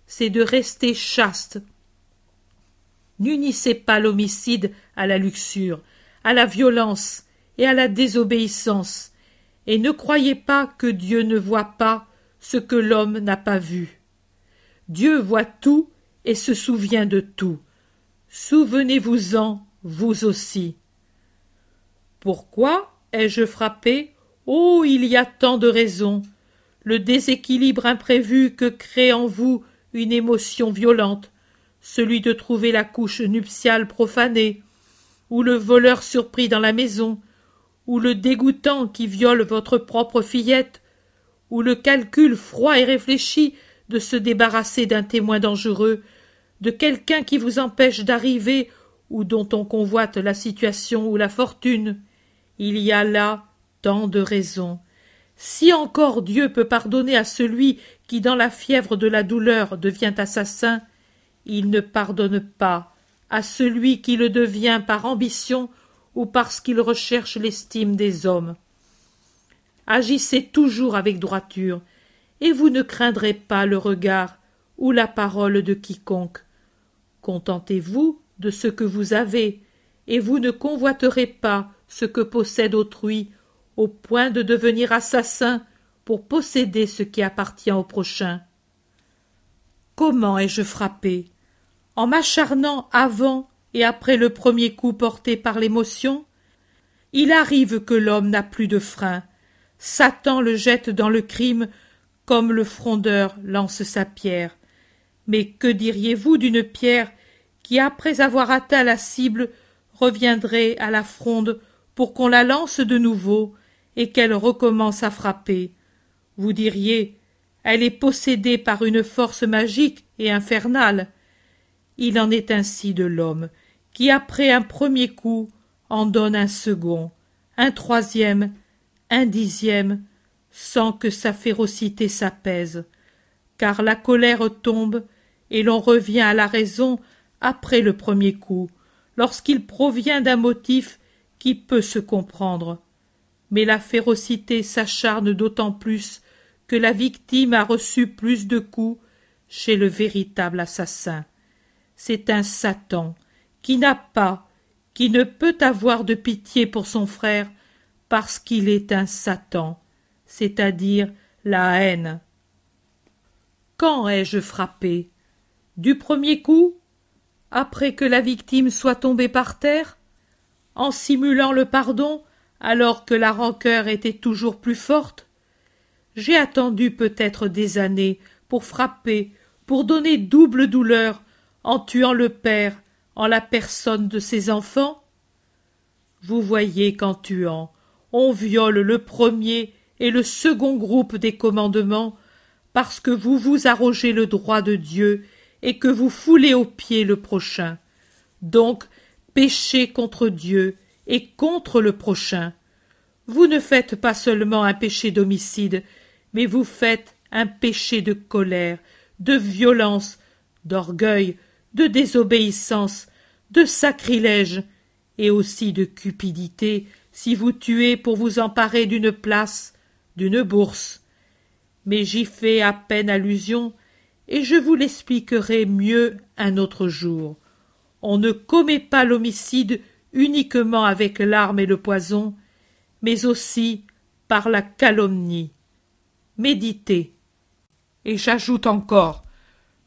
c'est de rester chaste. N'unissez pas l'homicide à la luxure, à la violence et à la désobéissance, et ne croyez pas que Dieu ne voit pas ce que l'homme n'a pas vu. Dieu voit tout et se souvient de tout. Souvenez-vous-en, vous aussi. Pourquoi ai-je frappé? Oh, il y a tant de raisons. le déséquilibre imprévu que crée en vous une émotion violente, celui de trouver la couche nuptiale profanée, ou le voleur surpris dans la maison, ou le dégoûtant qui viole votre propre fillette, ou le calcul froid et réfléchi de se débarrasser d'un témoin dangereux, de quelqu'un qui vous empêche d'arriver ou dont on convoite la situation ou la fortune. Il y a là tant de raisons. Si encore Dieu peut pardonner à celui qui, dans la fièvre de la douleur, devient assassin, il ne pardonne pas à celui qui le devient par ambition ou parce qu'il recherche l'estime des hommes. Agissez toujours avec droiture, et vous ne craindrez pas le regard ou la parole de quiconque. Contentez-vous de ce que vous avez, et vous ne convoiterez pas ce que possède autrui, au point de devenir assassin pour posséder ce qui appartient au prochain. Comment ai-je frappé? En m'acharnant avant et après le premier coup porté par l'émotion Il arrive que l'homme n'a plus de frein. Satan le jette dans le crime comme le frondeur lance sa pierre. Mais que diriez-vous d'une pierre qui, après avoir atteint la cible, reviendrait à la fronde pour qu'on la lance de nouveau et qu'elle recommence à frapper. Vous diriez elle est possédée par une force magique et infernale. Il en est ainsi de l'homme, qui après un premier coup en donne un second, un troisième, un dixième, sans que sa férocité s'apaise, car la colère tombe et l'on revient à la raison après le premier coup, lorsqu'il provient d'un motif qui peut se comprendre. Mais la férocité s'acharne d'autant plus que la victime a reçu plus de coups chez le véritable assassin. C'est un Satan qui n'a pas, qui ne peut avoir de pitié pour son frère parce qu'il est un Satan, c'est-à-dire la haine. Quand ai-je frappé? Du premier coup? Après que la victime soit tombée par terre, en simulant le pardon alors que la rancœur était toujours plus forte J'ai attendu peut-être des années pour frapper, pour donner double douleur, en tuant le père, en la personne de ses enfants. Vous voyez qu'en tuant, on viole le premier et le second groupe des commandements, parce que vous vous arrogez le droit de Dieu et que vous foulez aux pieds le prochain. Donc, péchez contre Dieu et contre le prochain. Vous ne faites pas seulement un péché d'homicide, mais vous faites un péché de colère, de violence, d'orgueil, de désobéissance, de sacrilège, et aussi de cupidité, si vous tuez pour vous emparer d'une place, d'une bourse. Mais j'y fais à peine allusion, et je vous l'expliquerai mieux un autre jour. On ne commet pas l'homicide uniquement avec l'arme et le poison, mais aussi par la calomnie. Méditez. Et j'ajoute encore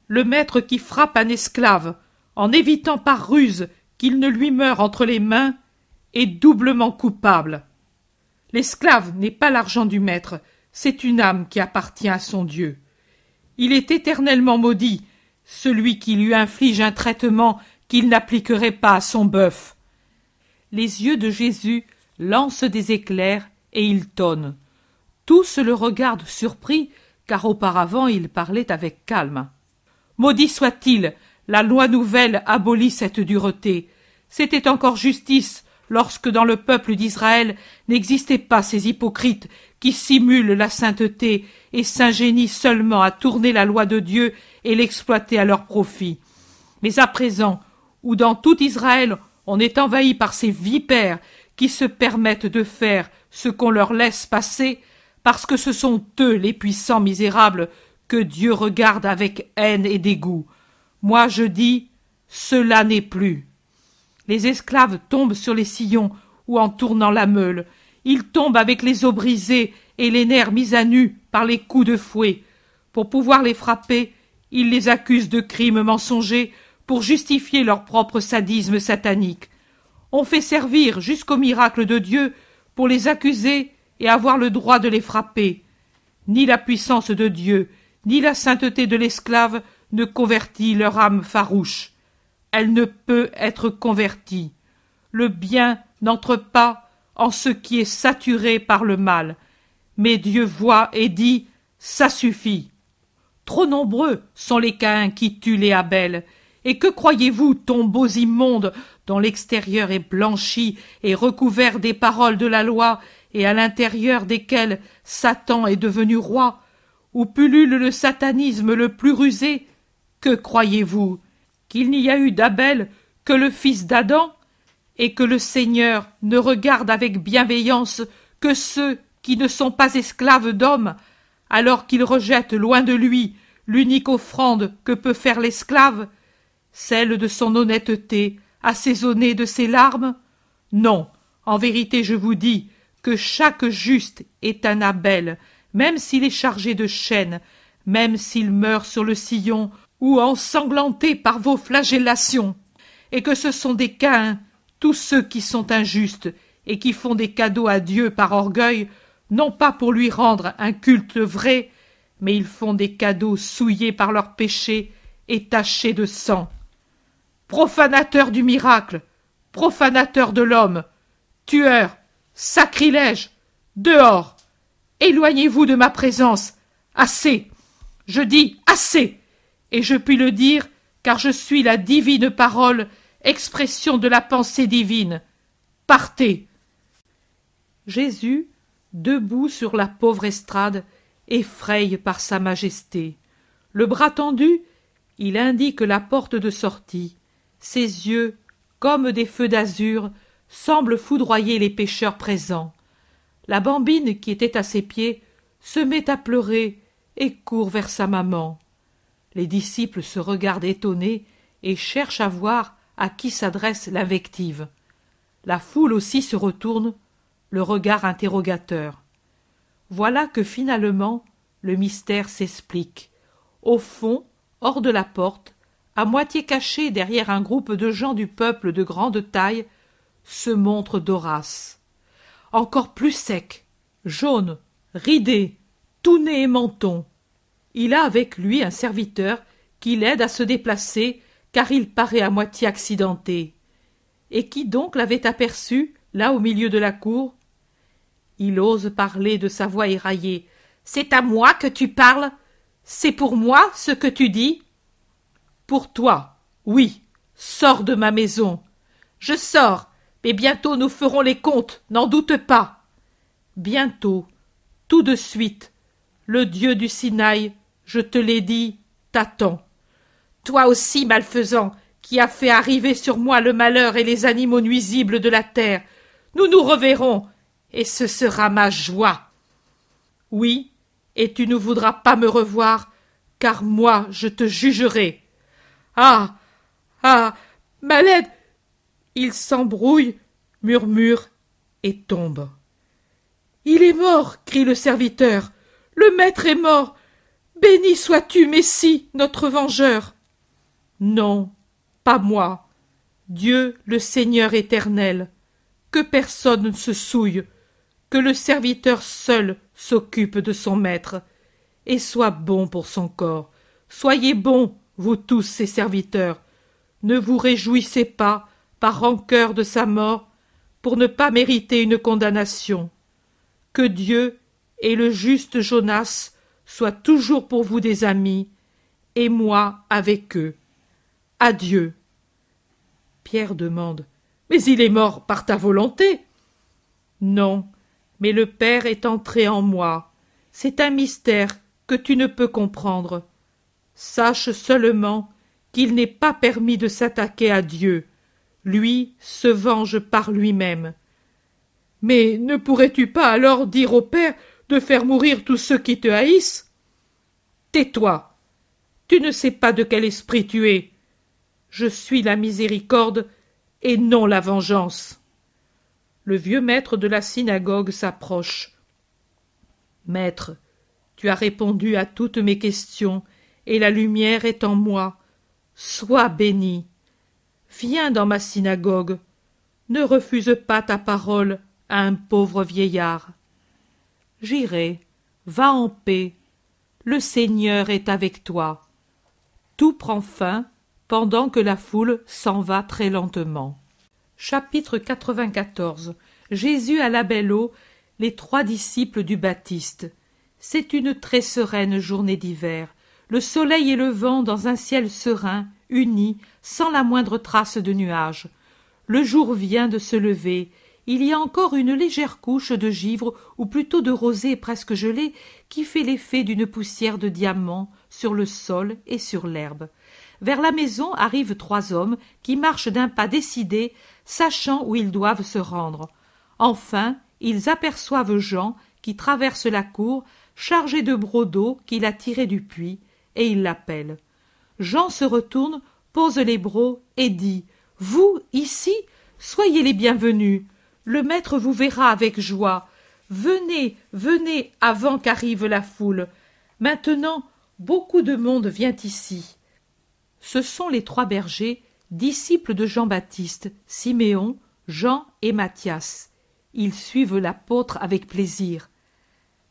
le maître qui frappe un esclave en évitant par ruse qu'il ne lui meure entre les mains est doublement coupable. L'esclave n'est pas l'argent du maître, c'est une âme qui appartient à son Dieu. Il est éternellement maudit, celui qui lui inflige un traitement qu'il n'appliquerait pas à son bœuf. Les yeux de Jésus lancent des éclairs et il tonne. Tous le regardent surpris, car auparavant il parlait avec calme. Maudit soit-il, la loi nouvelle abolit cette dureté. C'était encore justice lorsque dans le peuple d'Israël n'existaient pas ces hypocrites qui simulent la sainteté et s'ingénient seulement à tourner la loi de Dieu et l'exploiter à leur profit. Mais à présent, où dans tout Israël on est envahi par ces vipères qui se permettent de faire ce qu'on leur laisse passer, parce que ce sont eux les puissants misérables que Dieu regarde avec haine et dégoût. Moi je dis cela n'est plus. Les esclaves tombent sur les sillons ou en tournant la meule, ils tombent avec les os brisés et les nerfs mis à nu par les coups de fouet. Pour pouvoir les frapper, ils les accusent de crimes mensongers pour justifier leur propre sadisme satanique. On fait servir jusqu'au miracle de Dieu pour les accuser et avoir le droit de les frapper. ni la puissance de Dieu, ni la sainteté de l'esclave ne convertit leur âme farouche. Elle ne peut être convertie. Le bien n'entre pas en ce qui est saturé par le mal. Mais Dieu voit et dit Ça suffit. Trop nombreux sont les Caïns qui tuent les Abel. Et que croyez-vous, tombeaux immondes, dont l'extérieur est blanchi et recouvert des paroles de la loi, et à l'intérieur desquels Satan est devenu roi, où pullule le satanisme le plus rusé, que croyez-vous? Qu'il n'y a eu d'Abel que le fils d'Adam, et que le Seigneur ne regarde avec bienveillance que ceux qui ne sont pas esclaves d'hommes, alors qu'il rejette loin de lui l'unique offrande que peut faire l'esclave, celle de son honnêteté assaisonnée de ses larmes? Non, en vérité je vous dis que chaque juste est un Abel, même s'il est chargé de chaînes, même s'il meurt sur le sillon ou ensanglanté par vos flagellations, et que ce sont des Caïns, tous ceux qui sont injustes et qui font des cadeaux à Dieu par orgueil, non pas pour lui rendre un culte vrai, mais ils font des cadeaux souillés par leurs péchés et tachés de sang. Profanateurs du miracle, profanateurs de l'homme, tueurs, sacrilèges, dehors, éloignez-vous de ma présence, assez, je dis assez, et je puis le dire car je suis la divine parole, expression de la pensée divine. Partez. Jésus, debout sur la pauvre estrade, effraye par sa majesté. Le bras tendu, il indique la porte de sortie. Ses yeux, comme des feux d'azur, semblent foudroyer les pêcheurs présents. La bambine qui était à ses pieds se met à pleurer et court vers sa maman. Les disciples se regardent étonnés et cherchent à voir à qui s'adresse l'invective. La foule aussi se retourne, le regard interrogateur. Voilà que finalement le mystère s'explique. Au fond, hors de la porte, à moitié caché derrière un groupe de gens du peuple de grande taille, se montre Doras. Encore plus sec, jaune, ridé, tout nez et menton. Il a avec lui un serviteur qui l'aide à se déplacer, car il paraît à moitié accidenté. Et qui donc l'avait aperçu, là au milieu de la cour? Il ose parler de sa voix éraillée. C'est à moi que tu parles? C'est pour moi ce que tu dis? Pour toi, oui. Sors de ma maison. Je sors, mais bientôt nous ferons les comptes, n'en doute pas. Bientôt, tout de suite, le Dieu du Sinaï, je te l'ai dit, t'attend. Toi aussi, malfaisant, qui as fait arriver sur moi le malheur et les animaux nuisibles de la terre, nous nous reverrons, et ce sera ma joie. Oui, et tu ne voudras pas me revoir, car moi je te jugerai. Ah. Ah. Malade. Il s'embrouille, murmure et tombe. Il est mort, crie le serviteur. Le maître est mort. Béni sois-tu, Messie, notre vengeur. Non, pas moi. Dieu, le Seigneur éternel. Que personne ne se souille, que le serviteur seul s'occupe de son maître, et soit bon pour son corps. Soyez bons, vous tous ses serviteurs. Ne vous réjouissez pas, par rancœur de sa mort, pour ne pas mériter une condamnation. Que Dieu et le juste Jonas soient toujours pour vous des amis, et moi avec eux. Adieu. Pierre demande. Mais il est mort par ta volonté. Non, mais le Père est entré en moi. C'est un mystère que tu ne peux comprendre. Sache seulement qu'il n'est pas permis de s'attaquer à Dieu. Lui se venge par lui-même. Mais ne pourrais-tu pas alors dire au Père de faire mourir tous ceux qui te haïssent Tais-toi. Tu ne sais pas de quel esprit tu es. Je suis la miséricorde et non la vengeance. Le vieux maître de la synagogue s'approche. Maître, tu as répondu à toutes mes questions, et la lumière est en moi. Sois béni. Viens dans ma synagogue. Ne refuse pas ta parole à un pauvre vieillard. J'irai, Va en paix. Le Seigneur est avec toi. Tout prend fin pendant que la foule s'en va très lentement. Chapitre 94 Jésus à la belle eau, les trois disciples du Baptiste. C'est une très sereine journée d'hiver. Le soleil et le vent dans un ciel serein, unis, sans la moindre trace de nuages. Le jour vient de se lever. Il y a encore une légère couche de givre, ou plutôt de rosée presque gelée, qui fait l'effet d'une poussière de diamant sur le sol et sur l'herbe. Vers la maison arrivent trois hommes qui marchent d'un pas décidé, sachant où ils doivent se rendre. Enfin, ils aperçoivent Jean qui traverse la cour, chargé de broc d'eau qu'il a tiré du puits, et ils l'appellent. Jean se retourne, pose les brocs et dit Vous, ici, soyez les bienvenus. Le maître vous verra avec joie. Venez, venez avant qu'arrive la foule. Maintenant, beaucoup de monde vient ici. Ce sont les trois bergers, disciples de Jean-Baptiste, Siméon, Jean et Matthias. Ils suivent l'apôtre avec plaisir.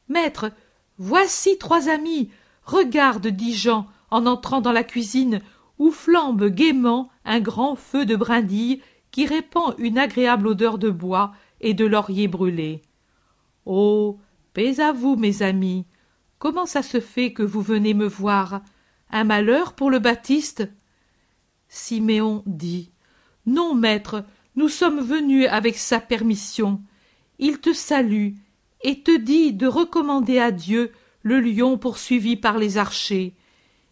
Maître, voici trois amis. Regarde, dit Jean, en entrant dans la cuisine, où flambe gaiement un grand feu de brindilles qui répand une agréable odeur de bois et de laurier brûlé. Oh. Paix à vous, mes amis. Comment ça se fait que vous venez me voir? Un malheur pour le Baptiste? Siméon dit. Non, maître, nous sommes venus avec sa permission. Il te salue et te dit de recommander à Dieu le lion poursuivi par les archers.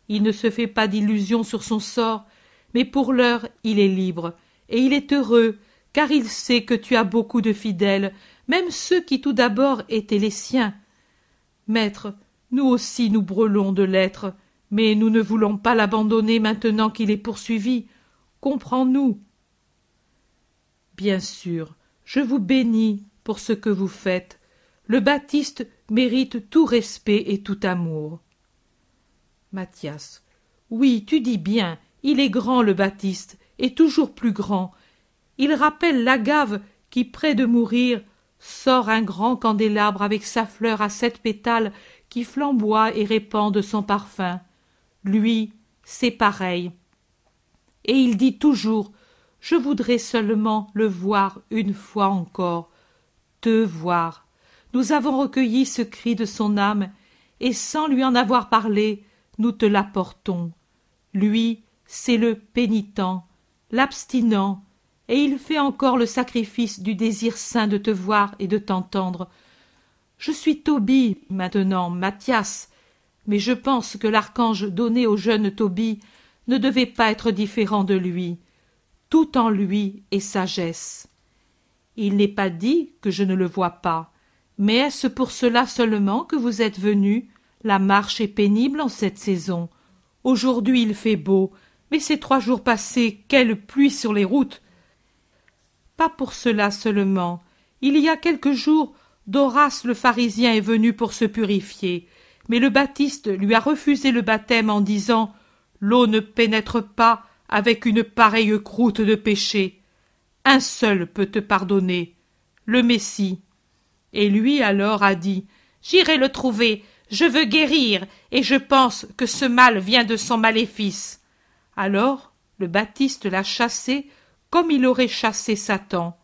Il ne se fait pas d'illusions sur son sort, mais pour l'heure il est libre, et il est heureux, car il sait que tu as beaucoup de fidèles, même ceux qui tout d'abord étaient les siens. Maître, nous aussi nous brûlons de l'être, mais nous ne voulons pas l'abandonner maintenant qu'il est poursuivi. Comprends-nous? Bien sûr, je vous bénis pour ce que vous faites. Le Baptiste mérite tout respect et tout amour. Mathias. Oui, tu dis bien, il est grand le Baptiste, et toujours plus grand. Il rappelle l'agave qui, près de mourir, sort un grand candélabre avec sa fleur à sept pétales qui flamboie et répand de son parfum. Lui, c'est pareil. Et il dit toujours Je voudrais seulement le voir une fois encore, te voir. Nous avons recueilli ce cri de son âme, et sans lui en avoir parlé, nous te l'apportons. Lui, c'est le pénitent, l'abstinent, et il fait encore le sacrifice du désir saint de te voir et de t'entendre. Je suis Tobie maintenant, Mathias, mais je pense que l'archange donné au jeune Tobie ne devait pas être différent de lui. Tout en lui est sagesse. Il n'est pas dit que je ne le vois pas, mais est-ce pour cela seulement que vous êtes venu? La marche est pénible en cette saison. Aujourd'hui il fait beau, mais ces trois jours passés, quelle pluie sur les routes. Pas pour cela seulement. Il y a quelques jours, Doras le pharisien est venu pour se purifier mais le baptiste lui a refusé le baptême en disant L'eau ne pénètre pas avec une pareille croûte de péché. Un seul peut te pardonner, le Messie. Et lui alors a dit J'irai le trouver, je veux guérir, et je pense que ce mal vient de son maléfice. Alors le Baptiste l'a chassé comme il aurait chassé Satan.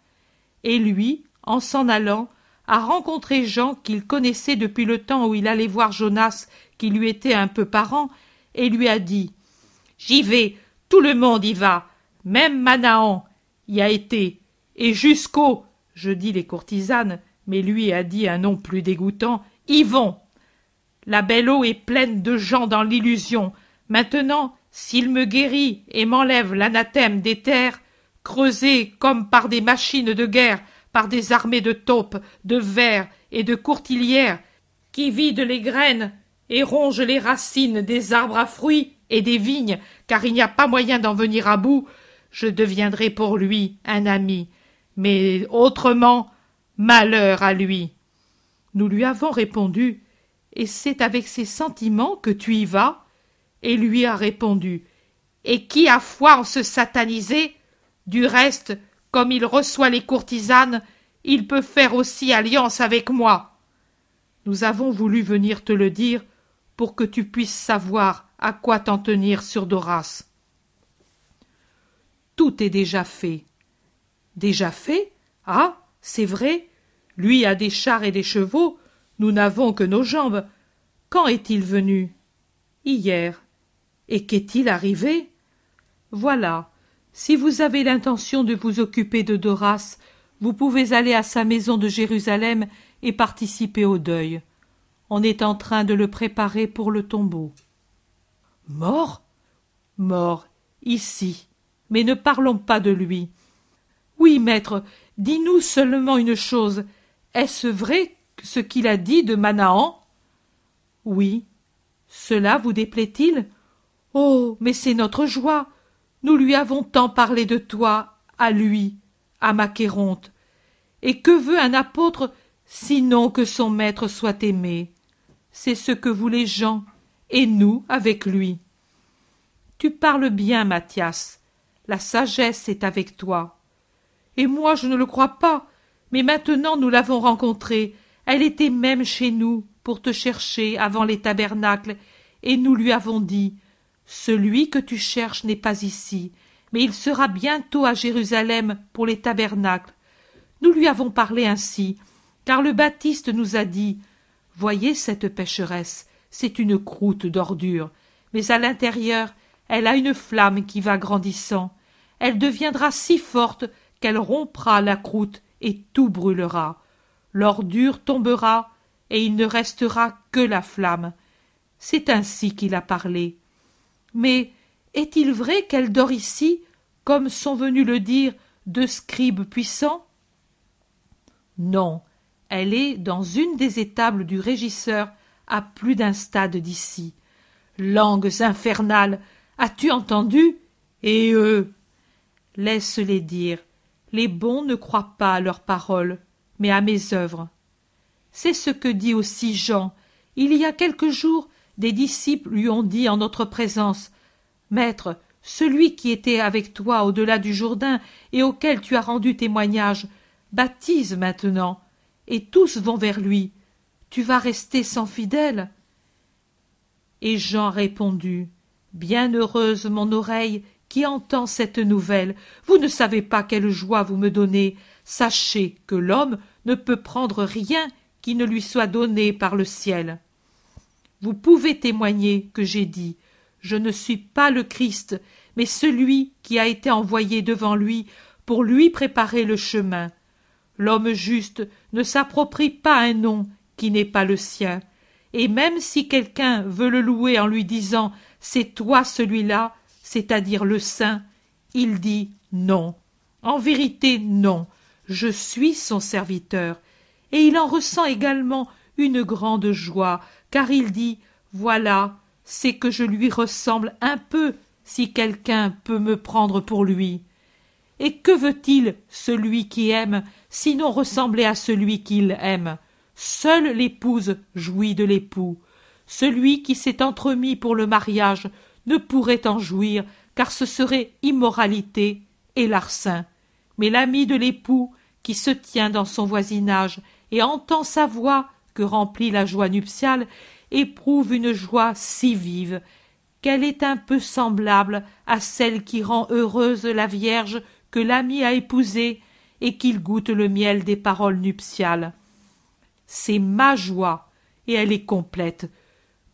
Et lui, en s'en allant, a rencontré Jean qu'il connaissait depuis le temps où il allait voir Jonas, qui lui était un peu parent, et lui a dit J'y vais, tout le monde y va, même Manahan y a été, et jusqu'au, je dis les courtisanes, mais lui a dit un nom plus dégoûtant, y vont. La belle eau est pleine de gens dans l'illusion. Maintenant, s'il me guérit et m'enlève l'anathème des terres, creusées comme par des machines de guerre, par des armées de taupes, de vers et de courtilières, qui vident les graines et rongent les racines des arbres à fruits et des vignes, car il n'y a pas moyen d'en venir à bout, je deviendrai pour lui un ami. Mais autrement, malheur à lui. Nous lui avons répondu Et c'est avec ces sentiments que tu y vas? Et lui a répondu Et qui a foi en se sataniser Du reste, comme il reçoit les courtisanes, il peut faire aussi alliance avec moi. Nous avons voulu venir te le dire pour que tu puisses savoir à quoi t'en tenir sur Doras. Tout est déjà fait. Déjà fait? Ah, c'est vrai. Lui a des chars et des chevaux. Nous n'avons que nos jambes. Quand est-il venu? Hier. Et qu'est-il arrivé? Voilà. Si vous avez l'intention de vous occuper de Doras, vous pouvez aller à sa maison de Jérusalem et participer au deuil. On est en train de le préparer pour le tombeau. Mort? Mort, ici. Mais ne parlons pas de lui. Oui, maître, dis-nous seulement une chose. Est-ce vrai ce qu'il a dit de Manahan Oui. Cela vous déplaît-il? Oh, mais c'est notre joie. Nous lui avons tant parlé de toi, à lui, à Machéronte. Et que veut un apôtre sinon que son maître soit aimé? C'est ce que voulaient Jean, et nous avec lui. Tu parles bien, Mathias. La sagesse est avec toi. Et moi je ne le crois pas. Mais maintenant nous l'avons rencontrée. Elle était même chez nous pour te chercher avant les tabernacles, et nous lui avons dit Celui que tu cherches n'est pas ici, mais il sera bientôt à Jérusalem pour les tabernacles. Nous lui avons parlé ainsi, car le Baptiste nous a dit Voyez cette pécheresse, c'est une croûte d'ordure, mais à l'intérieur elle a une flamme qui va grandissant. Elle deviendra si forte qu'elle rompra la croûte et tout brûlera. L'ordure tombera et il ne restera que la flamme. C'est ainsi qu'il a parlé. Mais est-il vrai qu'elle dort ici, comme sont venus le dire deux scribes puissants? Non, elle est dans une des étables du régisseur à plus d'un stade d'ici. Langues infernales As-tu entendu? Et eux Laisse-les dire. Les bons ne croient pas à leurs paroles, mais à mes œuvres. C'est ce que dit aussi Jean. Il y a quelques jours, des disciples lui ont dit en notre présence Maître, celui qui était avec toi au-delà du Jourdain et auquel tu as rendu témoignage, baptise maintenant, et tous vont vers lui. Tu vas rester sans fidèle Et Jean répondit Bienheureuse mon oreille qui entend cette nouvelle. Vous ne savez pas quelle joie vous me donnez. Sachez que l'homme ne peut prendre rien qui ne lui soit donné par le ciel. Vous pouvez témoigner que j'ai dit Je ne suis pas le Christ, mais celui qui a été envoyé devant lui pour lui préparer le chemin. L'homme juste ne s'approprie pas un nom qui n'est pas le sien, et même si quelqu'un veut le louer en lui disant C'est toi celui-là, c'est-à-dire le saint, il dit Non. En vérité, non. Je suis son serviteur, et il en ressent également une grande joie, car il dit Voilà, c'est que je lui ressemble un peu, si quelqu'un peut me prendre pour lui. Et que veut-il, celui qui aime, sinon ressembler à celui qu'il aime? Seule l'épouse jouit de l'époux. Celui qui s'est entremis pour le mariage ne pourrait en jouir, car ce serait immoralité et larcin. Mais l'ami de l'époux, qui se tient dans son voisinage et entend sa voix que remplit la joie nuptiale, éprouve une joie si vive qu'elle est un peu semblable à celle qui rend heureuse la Vierge que l'ami a épousée et qu'il goûte le miel des paroles nuptiales. C'est ma joie, et elle est complète.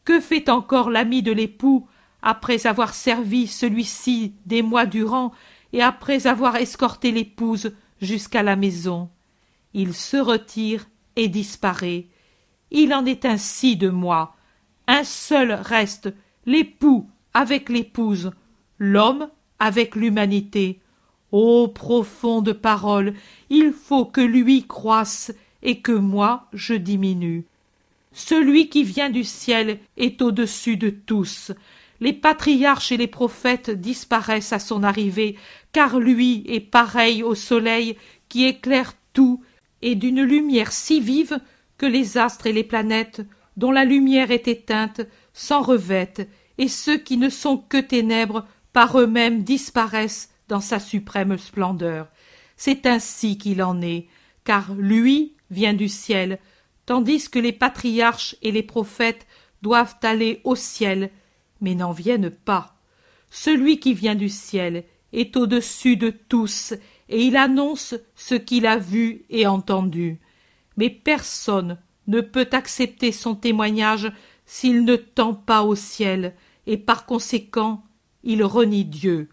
Que fait encore l'ami de l'époux après avoir servi celui-ci des mois durant et après avoir escorté l'épouse jusqu'à la maison? Il se retire et disparaît. Il en est ainsi de moi. Un seul reste, l'époux avec l'épouse, l'homme avec l'humanité. Ô profonde parole, il faut que lui croisse et que moi je diminue. Celui qui vient du ciel est au-dessus de tous. Les patriarches et les prophètes disparaissent à son arrivée, car lui est pareil au soleil qui éclaire tout et d'une lumière si vive que les astres et les planètes, dont la lumière est éteinte, s'en revêtent, et ceux qui ne sont que ténèbres par eux-mêmes disparaissent dans sa suprême splendeur. C'est ainsi qu'il en est, car lui vient du ciel, tandis que les patriarches et les prophètes doivent aller au ciel, mais n'en viennent pas. Celui qui vient du ciel est au-dessus de tous, et il annonce ce qu'il a vu et entendu. Mais personne ne peut accepter son témoignage s'il ne tend pas au ciel, et par conséquent il renie Dieu.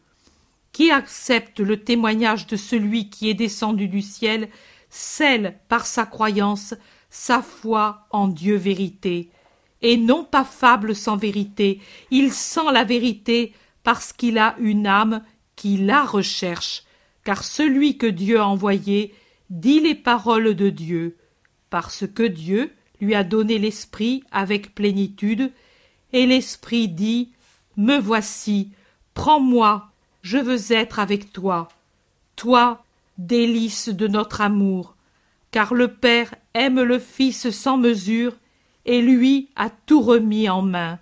Qui accepte le témoignage de celui qui est descendu du ciel scelle par sa croyance sa foi en Dieu vérité, et non pas fable sans vérité, il sent la vérité parce qu'il a une âme qui la recherche, car celui que Dieu a envoyé dit les paroles de Dieu, parce que Dieu lui a donné l'Esprit avec plénitude, et l'Esprit dit Me voici, prends-moi, je veux être avec toi, toi, délice de notre amour, car le Père aime le Fils sans mesure, et lui a tout remis en main.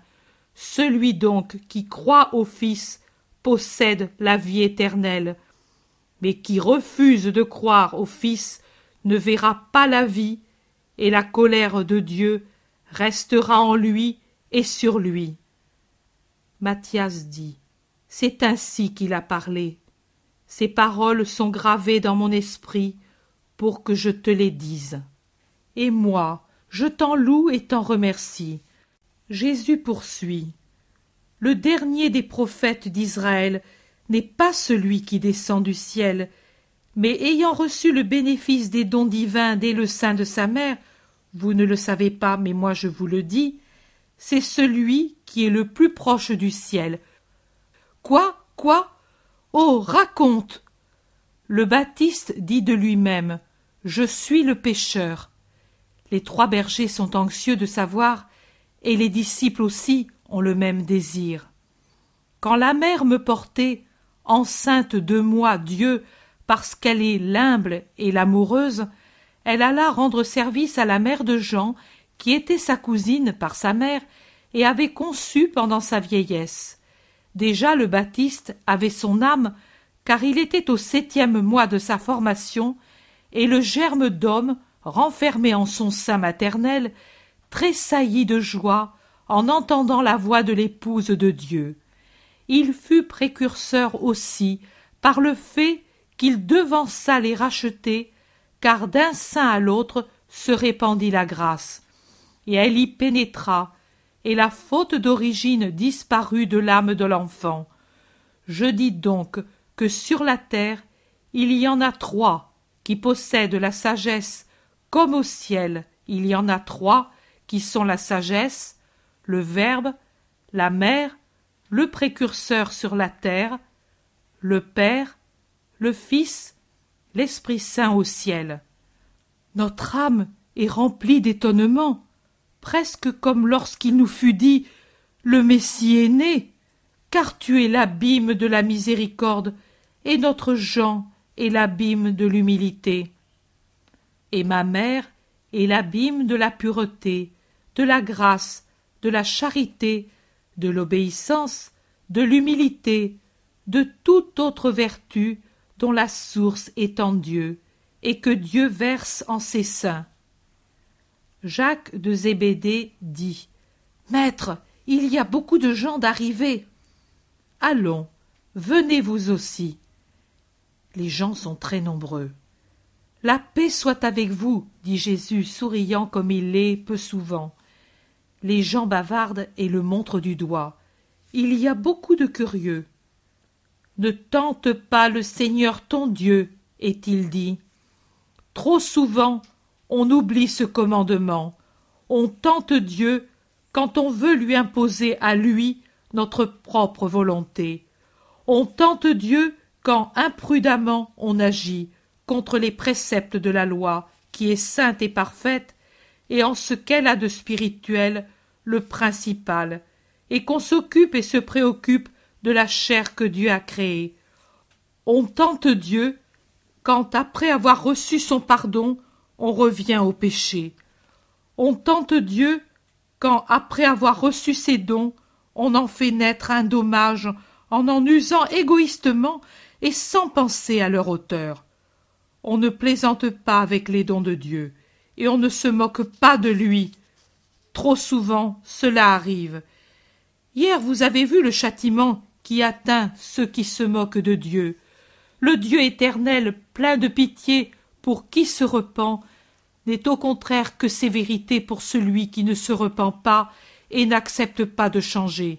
Celui donc qui croit au Fils possède la vie éternelle, mais qui refuse de croire au Fils ne verra pas la vie, et la colère de Dieu restera en lui et sur lui. Matthias dit c'est ainsi qu'il a parlé. Ces paroles sont gravées dans mon esprit pour que je te les dise. Et moi, je t'en loue et t'en remercie. Jésus poursuit. Le dernier des prophètes d'Israël n'est pas celui qui descend du ciel, mais ayant reçu le bénéfice des dons divins dès le sein de sa mère, vous ne le savez pas, mais moi je vous le dis, c'est celui qui est le plus proche du ciel, Quoi Quoi? Oh raconte Le Baptiste dit de lui-même Je suis le pécheur. Les trois bergers sont anxieux de savoir, et les disciples aussi ont le même désir. Quand la mère me portait, enceinte de moi Dieu, parce qu'elle est l'humble et l'amoureuse, elle alla rendre service à la mère de Jean, qui était sa cousine par sa mère, et avait conçu pendant sa vieillesse. Déjà le Baptiste avait son âme, car il était au septième mois de sa formation, et le germe d'homme, renfermé en son sein maternel, tressaillit de joie en entendant la voix de l'épouse de Dieu. Il fut précurseur aussi par le fait qu'il devança les racheter, car d'un sein à l'autre se répandit la grâce. Et elle y pénétra, et la faute d'origine disparut de l'âme de l'enfant. Je dis donc que sur la terre il y en a trois qui possèdent la sagesse, comme au ciel il y en a trois qui sont la sagesse, le Verbe, la mère, le précurseur sur la terre, le Père, le Fils, l'Esprit Saint au ciel. Notre âme est remplie d'étonnement presque comme lorsqu'il nous fut dit Le Messie est né, car tu es l'abîme de la miséricorde, et notre Jean est l'abîme de l'humilité. Et ma mère est l'abîme de la pureté, de la grâce, de la charité, de l'obéissance, de l'humilité, de toute autre vertu la source est en Dieu, et que Dieu verse en ses saints. Jacques de Zébédée dit Maître, il y a beaucoup de gens d'arriver. Allons, venez vous aussi. Les gens sont très nombreux. La paix soit avec vous, dit Jésus, souriant comme il l'est peu souvent. Les gens bavardent et le montrent du doigt. Il y a beaucoup de curieux. Ne tente pas le Seigneur ton Dieu, est-il dit. Trop souvent on oublie ce commandement. On tente Dieu quand on veut lui imposer à lui notre propre volonté. On tente Dieu quand imprudemment on agit contre les préceptes de la loi, qui est sainte et parfaite, et en ce qu'elle a de spirituel le principal, et qu'on s'occupe et se préoccupe de la chair que Dieu a créée. On tente Dieu quand, après avoir reçu son pardon, on revient au péché. On tente Dieu quand, après avoir reçu ses dons, on en fait naître un dommage en en usant égoïstement et sans penser à leur auteur. On ne plaisante pas avec les dons de Dieu. et on ne se moque pas de lui. Trop souvent cela arrive. Hier vous avez vu le châtiment qui atteint ceux qui se moquent de Dieu. Le Dieu éternel, plein de pitié pour qui se repent, n'est au contraire que sévérité pour celui qui ne se repent pas et n'accepte pas de changer.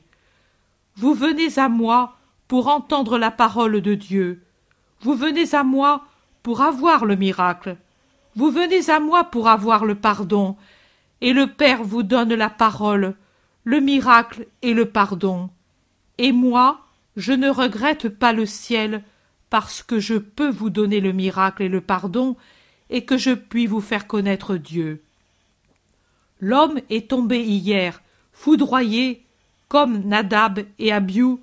Vous venez à moi pour entendre la parole de Dieu. Vous venez à moi pour avoir le miracle. Vous venez à moi pour avoir le pardon, et le Père vous donne la parole, le miracle et le pardon. Et moi, je ne regrette pas le ciel, parce que je peux vous donner le miracle et le pardon, et que je puis vous faire connaître Dieu. L'homme est tombé hier, foudroyé, comme Nadab et Abiou,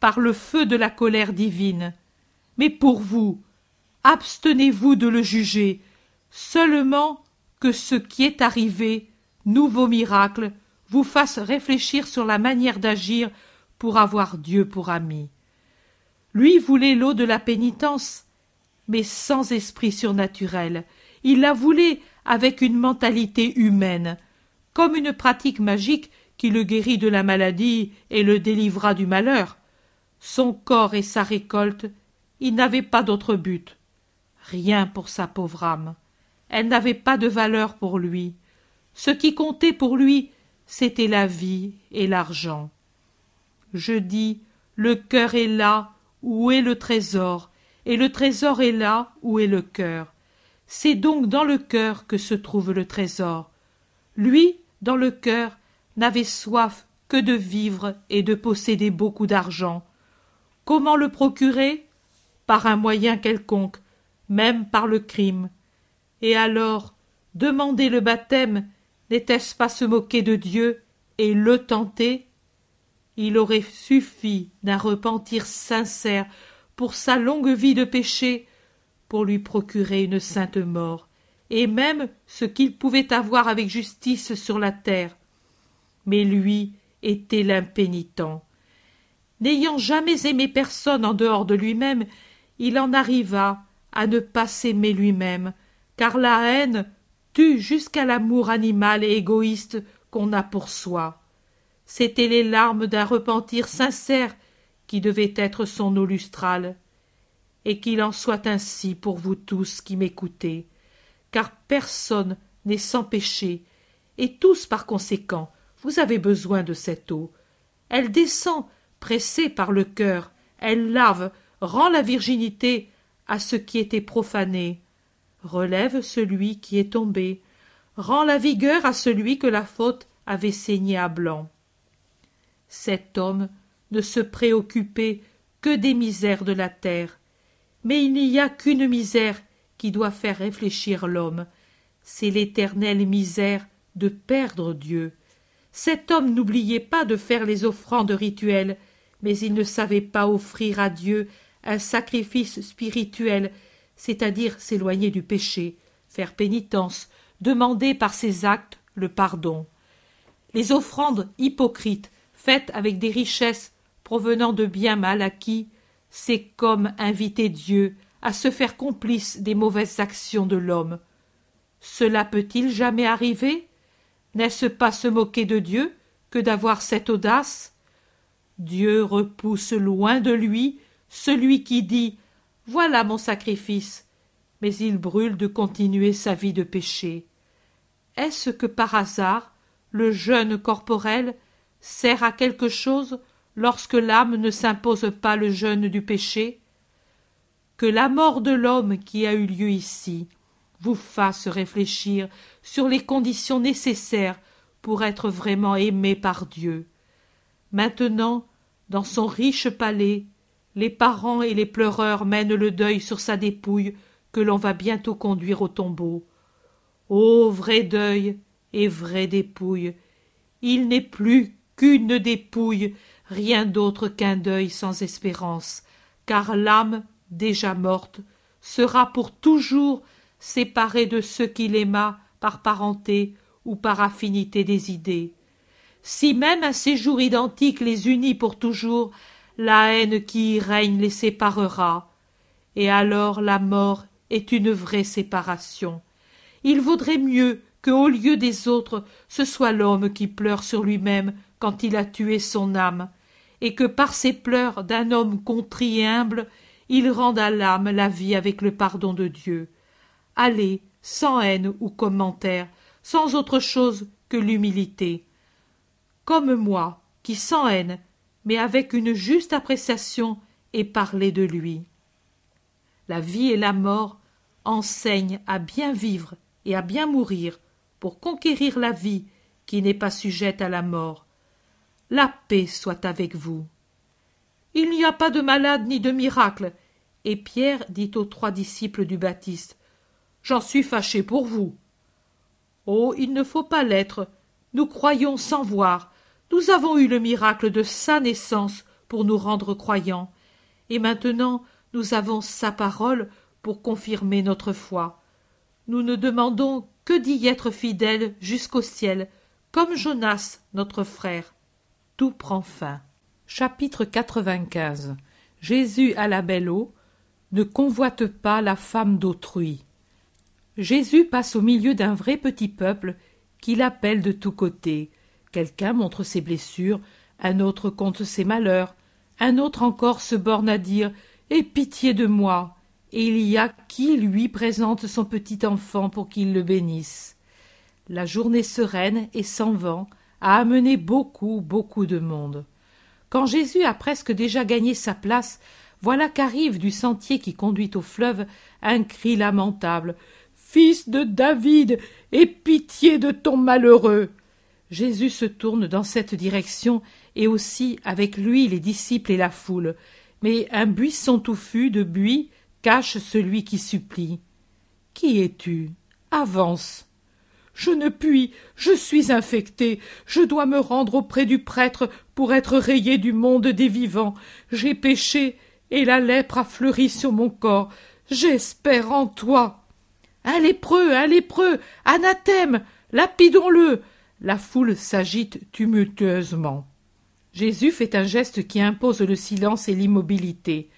par le feu de la colère divine. Mais pour vous, abstenez-vous de le juger, seulement que ce qui est arrivé, nouveau miracle, vous fasse réfléchir sur la manière d'agir pour avoir Dieu pour ami. Lui voulait l'eau de la pénitence, mais sans esprit surnaturel. Il la voulait avec une mentalité humaine, comme une pratique magique qui le guérit de la maladie et le délivra du malheur. Son corps et sa récolte, il n'avait pas d'autre but. Rien pour sa pauvre âme. Elle n'avait pas de valeur pour lui. Ce qui comptait pour lui, c'était la vie et l'argent. Je dis, le cœur est là où est le trésor, et le trésor est là où est le cœur. C'est donc dans le cœur que se trouve le trésor. Lui, dans le cœur, n'avait soif que de vivre et de posséder beaucoup d'argent. Comment le procurer? Par un moyen quelconque, même par le crime. Et alors, demander le baptême, n'était-ce pas se moquer de Dieu et le tenter? Il aurait suffi d'un repentir sincère pour sa longue vie de péché, pour lui procurer une sainte mort, et même ce qu'il pouvait avoir avec justice sur la terre. Mais lui était l'impénitent. N'ayant jamais aimé personne en dehors de lui-même, il en arriva à ne pas s'aimer lui-même, car la haine tue jusqu'à l'amour animal et égoïste qu'on a pour soi. C'étaient les larmes d'un repentir sincère qui devaient être son eau lustrale. Et qu'il en soit ainsi pour vous tous qui m'écoutez, car personne n'est sans péché, et tous par conséquent, vous avez besoin de cette eau. Elle descend, pressée par le cœur, elle lave, rend la virginité à ce qui était profané, relève celui qui est tombé, rend la vigueur à celui que la faute avait saigné à blanc. Cet homme ne se préoccupait que des misères de la terre, mais il n'y a qu'une misère qui doit faire réfléchir l'homme, c'est l'éternelle misère de perdre Dieu. Cet homme n'oubliait pas de faire les offrandes rituelles, mais il ne savait pas offrir à Dieu un sacrifice spirituel, c'est-à-dire s'éloigner du péché, faire pénitence, demander par ses actes le pardon. Les offrandes hypocrites, avec des richesses provenant de biens mal acquis, c'est comme inviter Dieu à se faire complice des mauvaises actions de l'homme. Cela peut-il jamais arriver? N'est-ce pas se moquer de Dieu que d'avoir cette audace? Dieu repousse loin de lui celui qui dit Voilà mon sacrifice, mais il brûle de continuer sa vie de péché. Est-ce que par hasard le jeûne corporel sert à quelque chose lorsque l'âme ne s'impose pas le jeûne du péché? Que la mort de l'homme qui a eu lieu ici vous fasse réfléchir sur les conditions nécessaires pour être vraiment aimé par Dieu. Maintenant, dans son riche palais, les parents et les pleureurs mènent le deuil sur sa dépouille que l'on va bientôt conduire au tombeau. Ô vrai deuil et vraie dépouille, il n'est plus qu'une dépouille, rien d'autre qu'un deuil sans espérance, car l'âme, déjà morte, sera pour toujours séparée de ceux qui l'aima par parenté ou par affinité des idées. Si même un séjour identique les unit pour toujours, la haine qui y règne les séparera, et alors la mort est une vraie séparation, Il vaudrait mieux que, au lieu des autres, ce soit l'homme qui pleure sur lui-même quand il a tué son âme, et que par ces pleurs d'un homme contrit et humble, il rende à l'âme la vie avec le pardon de Dieu. Allez, sans haine ou commentaire, sans autre chose que l'humilité. Comme moi, qui sans haine, mais avec une juste appréciation, ai parlé de lui. La vie et la mort enseignent à bien vivre et à bien mourir pour conquérir la vie qui n'est pas sujette à la mort. La paix soit avec vous. Il n'y a pas de malade ni de miracle. Et Pierre dit aux trois disciples du Baptiste. J'en suis fâché pour vous. Oh. Il ne faut pas l'être. Nous croyons sans voir. Nous avons eu le miracle de sa naissance pour nous rendre croyants. Et maintenant nous avons sa parole pour confirmer notre foi. Nous ne demandons que d'y être fidèles jusqu'au ciel, comme Jonas, notre frère. Tout prend fin. Chapitre 95 Jésus à la belle eau ne convoite pas la femme d'autrui. Jésus passe au milieu d'un vrai petit peuple qui l'appelle de tous côtés. Quelqu'un montre ses blessures, un autre compte ses malheurs, un autre encore se borne à dire Aie pitié de moi et il y a qui lui présente son petit enfant pour qu'il le bénisse. La journée sereine et sans vent a amené beaucoup, beaucoup de monde. Quand Jésus a presque déjà gagné sa place, voilà qu'arrive du sentier qui conduit au fleuve un cri lamentable. Fils de David, aie pitié de ton malheureux. Jésus se tourne dans cette direction, et aussi avec lui les disciples et la foule. Mais un buisson touffu de buis cache celui qui supplie. Qui es-tu? Avance. Je ne puis, je suis infecté, je dois me rendre auprès du prêtre pour être rayé du monde des vivants. J'ai péché, et la lèpre a fleuri sur mon corps. J'espère en toi. Un lépreux, un lépreux, anathème, lapidons-le. La foule s'agite tumultueusement. Jésus fait un geste qui impose le silence et l'immobilité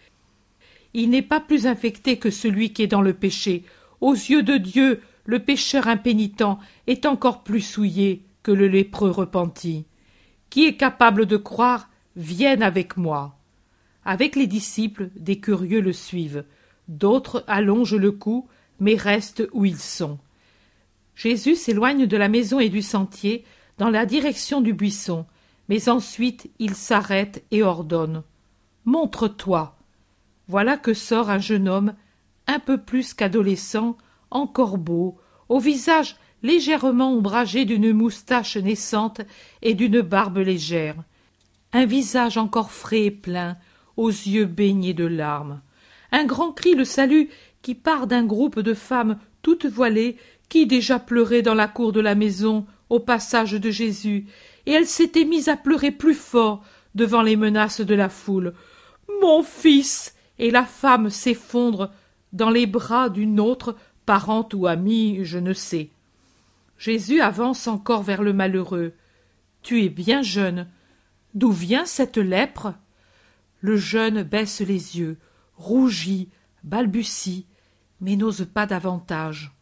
il n'est pas plus infecté que celui qui est dans le péché. Aux yeux de Dieu, le pécheur impénitent est encore plus souillé que le lépreux repenti. Qui est capable de croire, vienne avec moi. Avec les disciples, des curieux le suivent. D'autres allongent le cou, mais restent où ils sont. Jésus s'éloigne de la maison et du sentier, dans la direction du buisson, mais ensuite il s'arrête et ordonne. Montre-toi. Voilà que sort un jeune homme, un peu plus qu'adolescent, encore beau, au visage légèrement ombragé d'une moustache naissante et d'une barbe légère. Un visage encore frais et plein, aux yeux baignés de larmes. Un grand cri le salue qui part d'un groupe de femmes toutes voilées qui déjà pleuraient dans la cour de la maison au passage de Jésus, et elle s'était mise à pleurer plus fort devant les menaces de la foule. Mon fils et la femme s'effondre dans les bras d'une autre parente ou amie, je ne sais. Jésus avance encore vers le malheureux. Tu es bien jeune. D'où vient cette lèpre? Le jeune baisse les yeux, rougit, balbutie, mais n'ose pas davantage.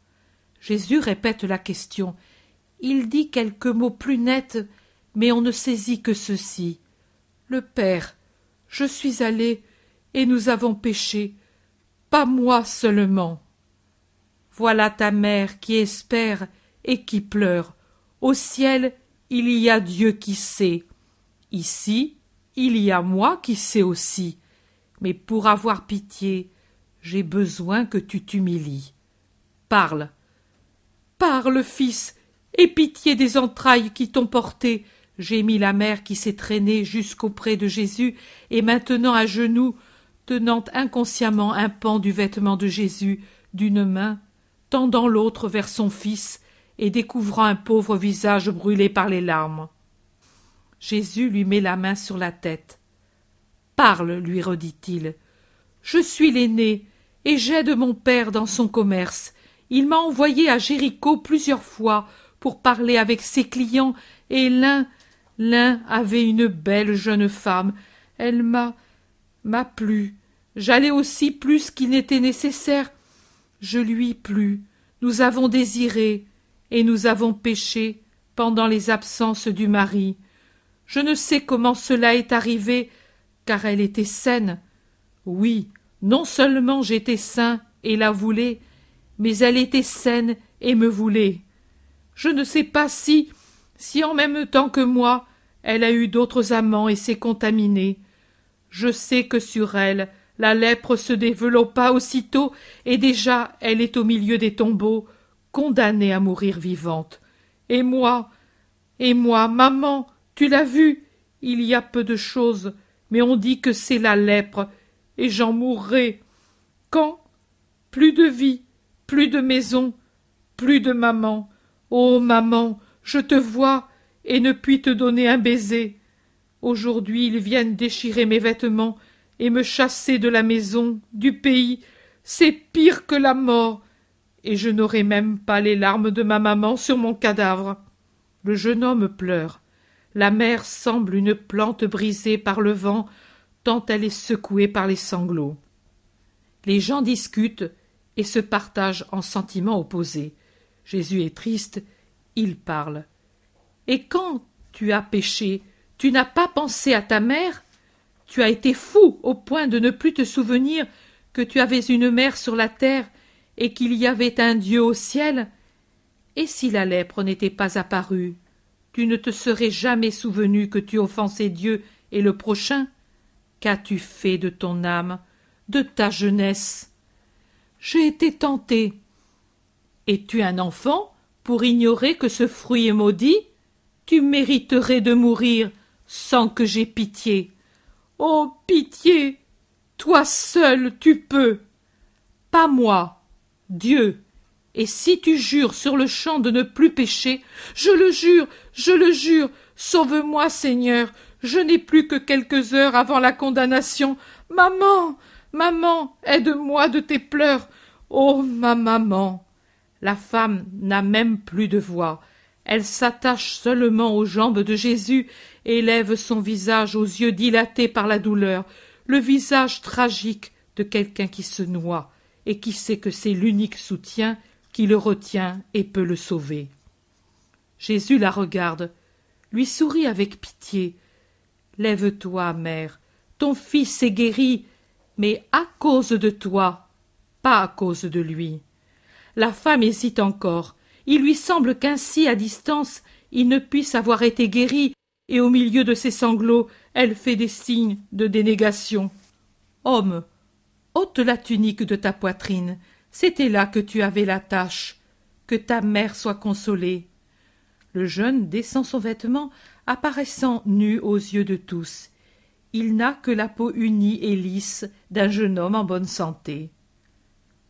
Jésus répète la question. Il dit quelques mots plus nets, mais on ne saisit que ceci. Le Père, je suis allé et nous avons péché, pas moi seulement. Voilà ta mère qui espère et qui pleure. Au ciel, il y a Dieu qui sait. Ici, il y a moi qui sais aussi. Mais pour avoir pitié, j'ai besoin que tu t'humilies. Parle. Parle, fils, et pitié des entrailles qui t'ont porté. Gémit la mère qui s'est traînée jusqu'auprès de Jésus et maintenant à genoux tenant inconsciemment un pan du vêtement de Jésus d'une main, tendant l'autre vers son fils et découvrant un pauvre visage brûlé par les larmes. Jésus lui met la main sur la tête. Parle, lui redit-il. Je suis l'aîné, et j'aide mon père dans son commerce. Il m'a envoyé à Jéricho plusieurs fois pour parler avec ses clients, et l'un l'un avait une belle jeune femme. Elle m'a m'a plu. J'allais aussi plus qu'il n'était nécessaire. Je lui plus. nous avons désiré, et nous avons péché pendant les absences du mari. Je ne sais comment cela est arrivé, car elle était saine. Oui, non seulement j'étais sain et la voulais, mais elle était saine et me voulait. Je ne sais pas si, si en même temps que moi, elle a eu d'autres amants et s'est contaminée. Je sais que sur elle, la lèpre se développa aussitôt, et déjà elle est au milieu des tombeaux, condamnée à mourir vivante. Et moi, et moi, maman, tu l'as vu, il y a peu de choses, mais on dit que c'est la lèpre, et j'en mourrai. Quand? Plus de vie, plus de maison, plus de maman. Oh maman, je te vois, et ne puis te donner un baiser. Aujourd'hui ils viennent déchirer mes vêtements et me chasser de la maison, du pays. C'est pire que la mort. Et je n'aurai même pas les larmes de ma maman sur mon cadavre. Le jeune homme pleure. La mère semble une plante brisée par le vent, tant elle est secouée par les sanglots. Les gens discutent et se partagent en sentiments opposés. Jésus est triste, il parle. Et quand tu as péché, tu n'as pas pensé à ta mère? Tu as été fou au point de ne plus te souvenir que tu avais une mère sur la terre et qu'il y avait un Dieu au ciel Et si la lèpre n'était pas apparue, tu ne te serais jamais souvenu que tu offensais Dieu et le prochain Qu'as-tu fait de ton âme, de ta jeunesse? J'ai été tenté. Es-tu un enfant pour ignorer que ce fruit est maudit? Tu mériterais de mourir sans que j'aie pitié. Oh. Pitié. Toi seul tu peux. Pas moi. Dieu. Et si tu jures sur le champ de ne plus pécher, je le jure, je le jure, sauve moi, Seigneur, je n'ai plus que quelques heures avant la condamnation. Maman. Maman. Aide moi de tes pleurs. Oh. Ma maman. La femme n'a même plus de voix elle s'attache seulement aux jambes de Jésus et lève son visage aux yeux dilatés par la douleur, le visage tragique de quelqu'un qui se noie et qui sait que c'est l'unique soutien qui le retient et peut le sauver. Jésus la regarde, lui sourit avec pitié. Lève-toi, mère, ton fils est guéri, mais à cause de toi, pas à cause de lui. La femme hésite encore, il lui semble qu'ainsi à distance il ne puisse avoir été guéri, et au milieu de ses sanglots elle fait des signes de dénégation. Homme, ôte la tunique de ta poitrine, c'était là que tu avais la tâche. Que ta mère soit consolée. Le jeune descend son vêtement, apparaissant nu aux yeux de tous. Il n'a que la peau unie et lisse d'un jeune homme en bonne santé.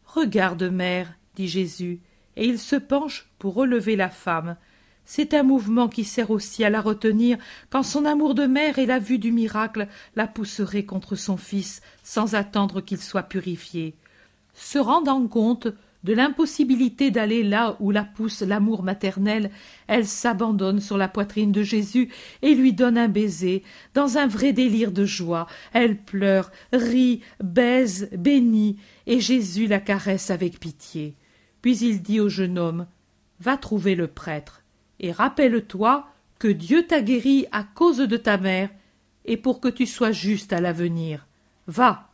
Regarde, mère, dit Jésus, et il se penche pour relever la femme. C'est un mouvement qui sert aussi à la retenir quand son amour de mère et la vue du miracle la pousseraient contre son fils sans attendre qu'il soit purifié. Se rendant compte de l'impossibilité d'aller là où la pousse l'amour maternel, elle s'abandonne sur la poitrine de Jésus et lui donne un baiser, dans un vrai délire de joie. Elle pleure, rit, baise, bénit, et Jésus la caresse avec pitié. Puis il dit au jeune homme Va trouver le prêtre, et rappelle-toi que Dieu t'a guéri à cause de ta mère, et pour que tu sois juste à l'avenir. Va.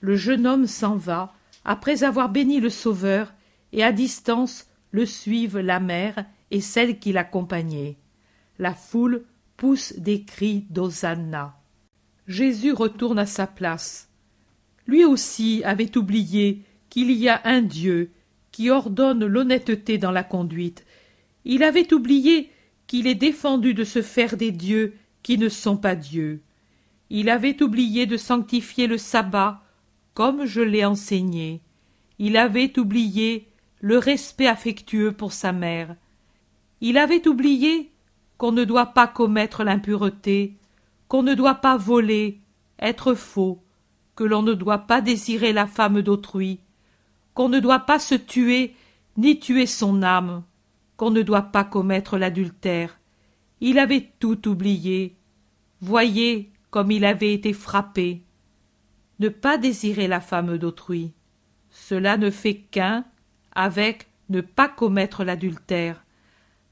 Le jeune homme s'en va, après avoir béni le Sauveur, et à distance le suivent la mère et celle qui l'accompagnait. La foule pousse des cris d'Hosanna. Jésus retourne à sa place. Lui aussi avait oublié qu'il y a un Dieu qui ordonne l'honnêteté dans la conduite. Il avait oublié qu'il est défendu de se faire des dieux qui ne sont pas dieux. Il avait oublié de sanctifier le sabbat, comme je l'ai enseigné. Il avait oublié le respect affectueux pour sa mère. Il avait oublié qu'on ne doit pas commettre l'impureté, qu'on ne doit pas voler, être faux, que l'on ne doit pas désirer la femme d'autrui, qu'on ne doit pas se tuer ni tuer son âme, qu'on ne doit pas commettre l'adultère. Il avait tout oublié. Voyez comme il avait été frappé. Ne pas désirer la femme d'autrui. Cela ne fait qu'un avec ne pas commettre l'adultère,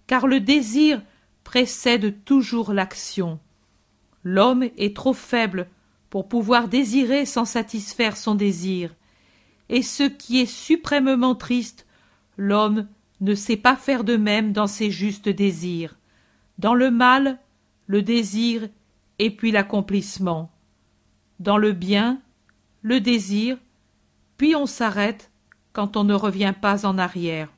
car le désir précède toujours l'action. L'homme est trop faible pour pouvoir désirer sans satisfaire son désir, et ce qui est suprêmement triste, l'homme ne sait pas faire de même dans ses justes désirs. Dans le mal, le désir et puis l'accomplissement. Dans le bien, le désir, puis on s'arrête quand on ne revient pas en arrière.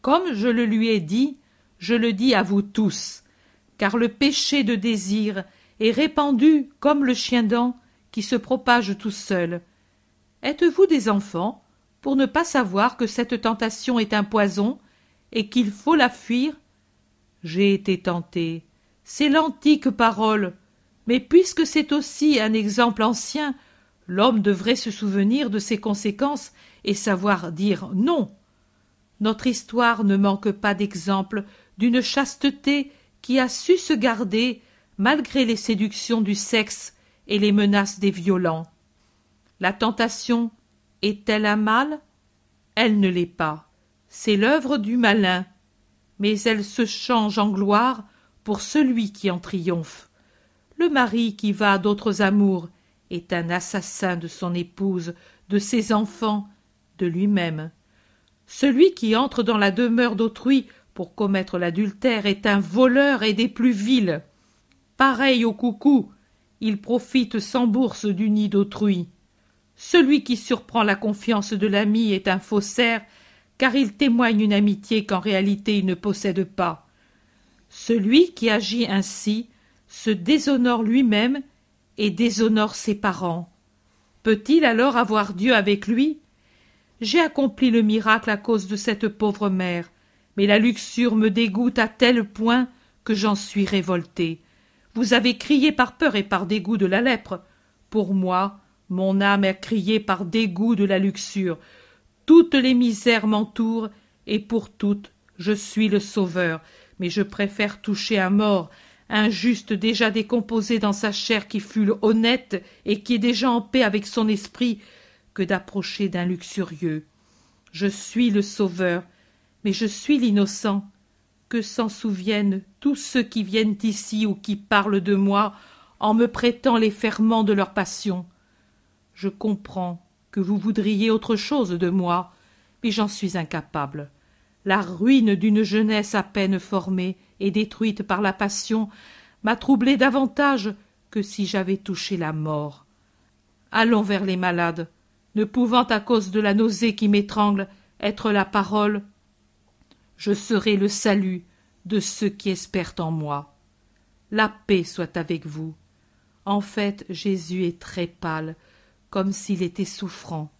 Comme je le lui ai dit, je le dis à vous tous, car le péché de désir est répandu comme le chien-dent qui se propage tout seul. Êtes-vous des enfants? Pour ne pas savoir que cette tentation est un poison et qu'il faut la fuir J'ai été tenté. C'est l'antique parole. Mais puisque c'est aussi un exemple ancien, l'homme devrait se souvenir de ses conséquences et savoir dire non. Notre histoire ne manque pas d'exemples d'une chasteté qui a su se garder malgré les séductions du sexe et les menaces des violents. La tentation est-elle un mal Elle ne l'est pas. C'est l'œuvre du malin, mais elle se change en gloire pour celui qui en triomphe. Le mari qui va d'autres amours est un assassin de son épouse, de ses enfants, de lui-même. Celui qui entre dans la demeure d'autrui pour commettre l'adultère est un voleur et des plus vils. Pareil au coucou, il profite sans bourse du nid d'autrui. Celui qui surprend la confiance de l'ami est un faussaire, car il témoigne une amitié qu'en réalité il ne possède pas. Celui qui agit ainsi se déshonore lui-même et déshonore ses parents. Peut-il alors avoir Dieu avec lui? J'ai accompli le miracle à cause de cette pauvre mère, mais la luxure me dégoûte à tel point que j'en suis révolté. Vous avez crié par peur et par dégoût de la lèpre. Pour moi, mon âme a crié par dégoût de la luxure. Toutes les misères m'entourent, et pour toutes je suis le sauveur, mais je préfère toucher un mort, un juste déjà décomposé dans sa chair qui fut honnête et qui est déjà en paix avec son esprit, que d'approcher d'un luxurieux. Je suis le sauveur, mais je suis l'innocent. Que s'en souviennent tous ceux qui viennent ici ou qui parlent de moi en me prêtant les ferments de leur passion? Je comprends que vous voudriez autre chose de moi, mais j'en suis incapable. La ruine d'une jeunesse à peine formée et détruite par la passion m'a troublé davantage que si j'avais touché la mort. Allons vers les malades, ne pouvant à cause de la nausée qui m'étrangle être la parole, je serai le salut de ceux qui espèrent en moi. La paix soit avec vous. En fait, Jésus est très pâle, comme s'il était souffrant.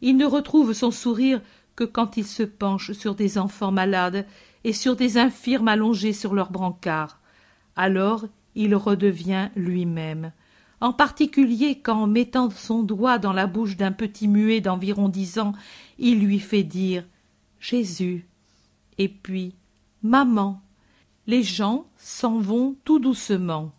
Il ne retrouve son sourire que quand il se penche sur des enfants malades et sur des infirmes allongés sur leurs brancards. Alors il redevient lui-même, en particulier quand, mettant son doigt dans la bouche d'un petit muet d'environ dix ans, il lui fait dire Jésus. Et puis Maman. Les gens s'en vont tout doucement.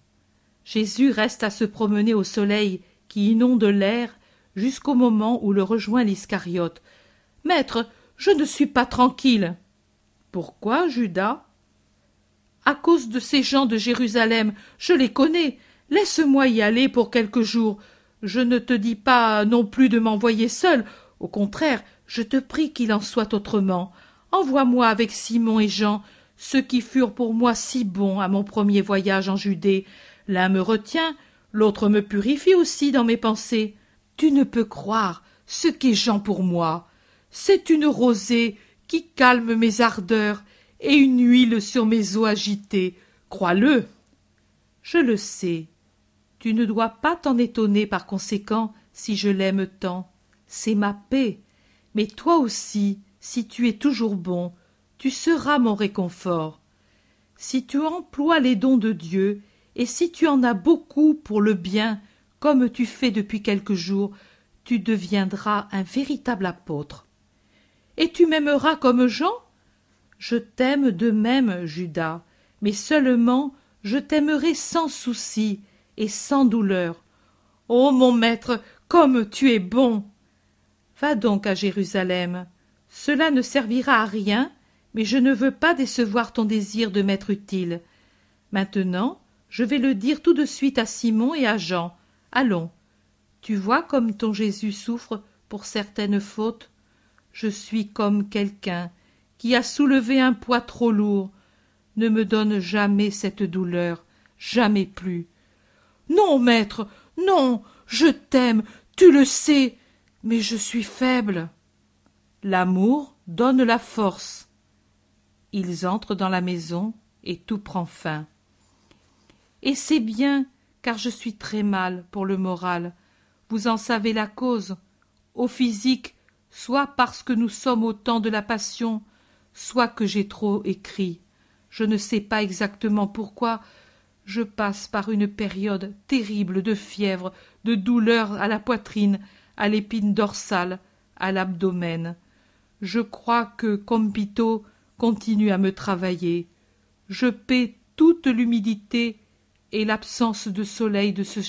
Jésus reste à se promener au soleil qui inonde l'air jusqu'au moment où le rejoint l'Iscariote. Maître, je ne suis pas tranquille. Pourquoi, Judas? À cause de ces gens de Jérusalem, je les connais. Laisse-moi y aller pour quelques jours. Je ne te dis pas non plus de m'envoyer seul. Au contraire, je te prie qu'il en soit autrement. Envoie-moi avec Simon et Jean, ceux qui furent pour moi si bons à mon premier voyage en Judée. L'un me retient, l'autre me purifie aussi dans mes pensées. Tu ne peux croire ce qu'est Jean pour moi. C'est une rosée qui calme mes ardeurs et une huile sur mes os agités. Crois-le. Je le sais. Tu ne dois pas t'en étonner par conséquent si je l'aime tant. C'est ma paix. Mais toi aussi, si tu es toujours bon, tu seras mon réconfort. Si tu emploies les dons de Dieu, et si tu en as beaucoup pour le bien, comme tu fais depuis quelques jours, tu deviendras un véritable apôtre. Et tu m'aimeras comme Jean? Je t'aime de même, Judas, mais seulement je t'aimerai sans souci et sans douleur. Ô mon maître, comme tu es bon Va donc à Jérusalem, Cela ne servira à rien, mais je ne veux pas décevoir ton désir de m'être utile. Maintenant, je vais le dire tout de suite à Simon et à Jean. Allons. Tu vois comme ton Jésus souffre pour certaines fautes? Je suis comme quelqu'un qui a soulevé un poids trop lourd. Ne me donne jamais cette douleur, jamais plus. Non, maître, non, je t'aime, tu le sais, mais je suis faible. L'amour donne la force. Ils entrent dans la maison et tout prend fin. Et c'est bien, car je suis très mal pour le moral. Vous en savez la cause. Au physique, soit parce que nous sommes au temps de la passion, soit que j'ai trop écrit. Je ne sais pas exactement pourquoi. Je passe par une période terrible de fièvre, de douleur à la poitrine, à l'épine dorsale, à l'abdomen. Je crois que Compito continue à me travailler. Je paie toute l'humidité et l'absence de soleil de ce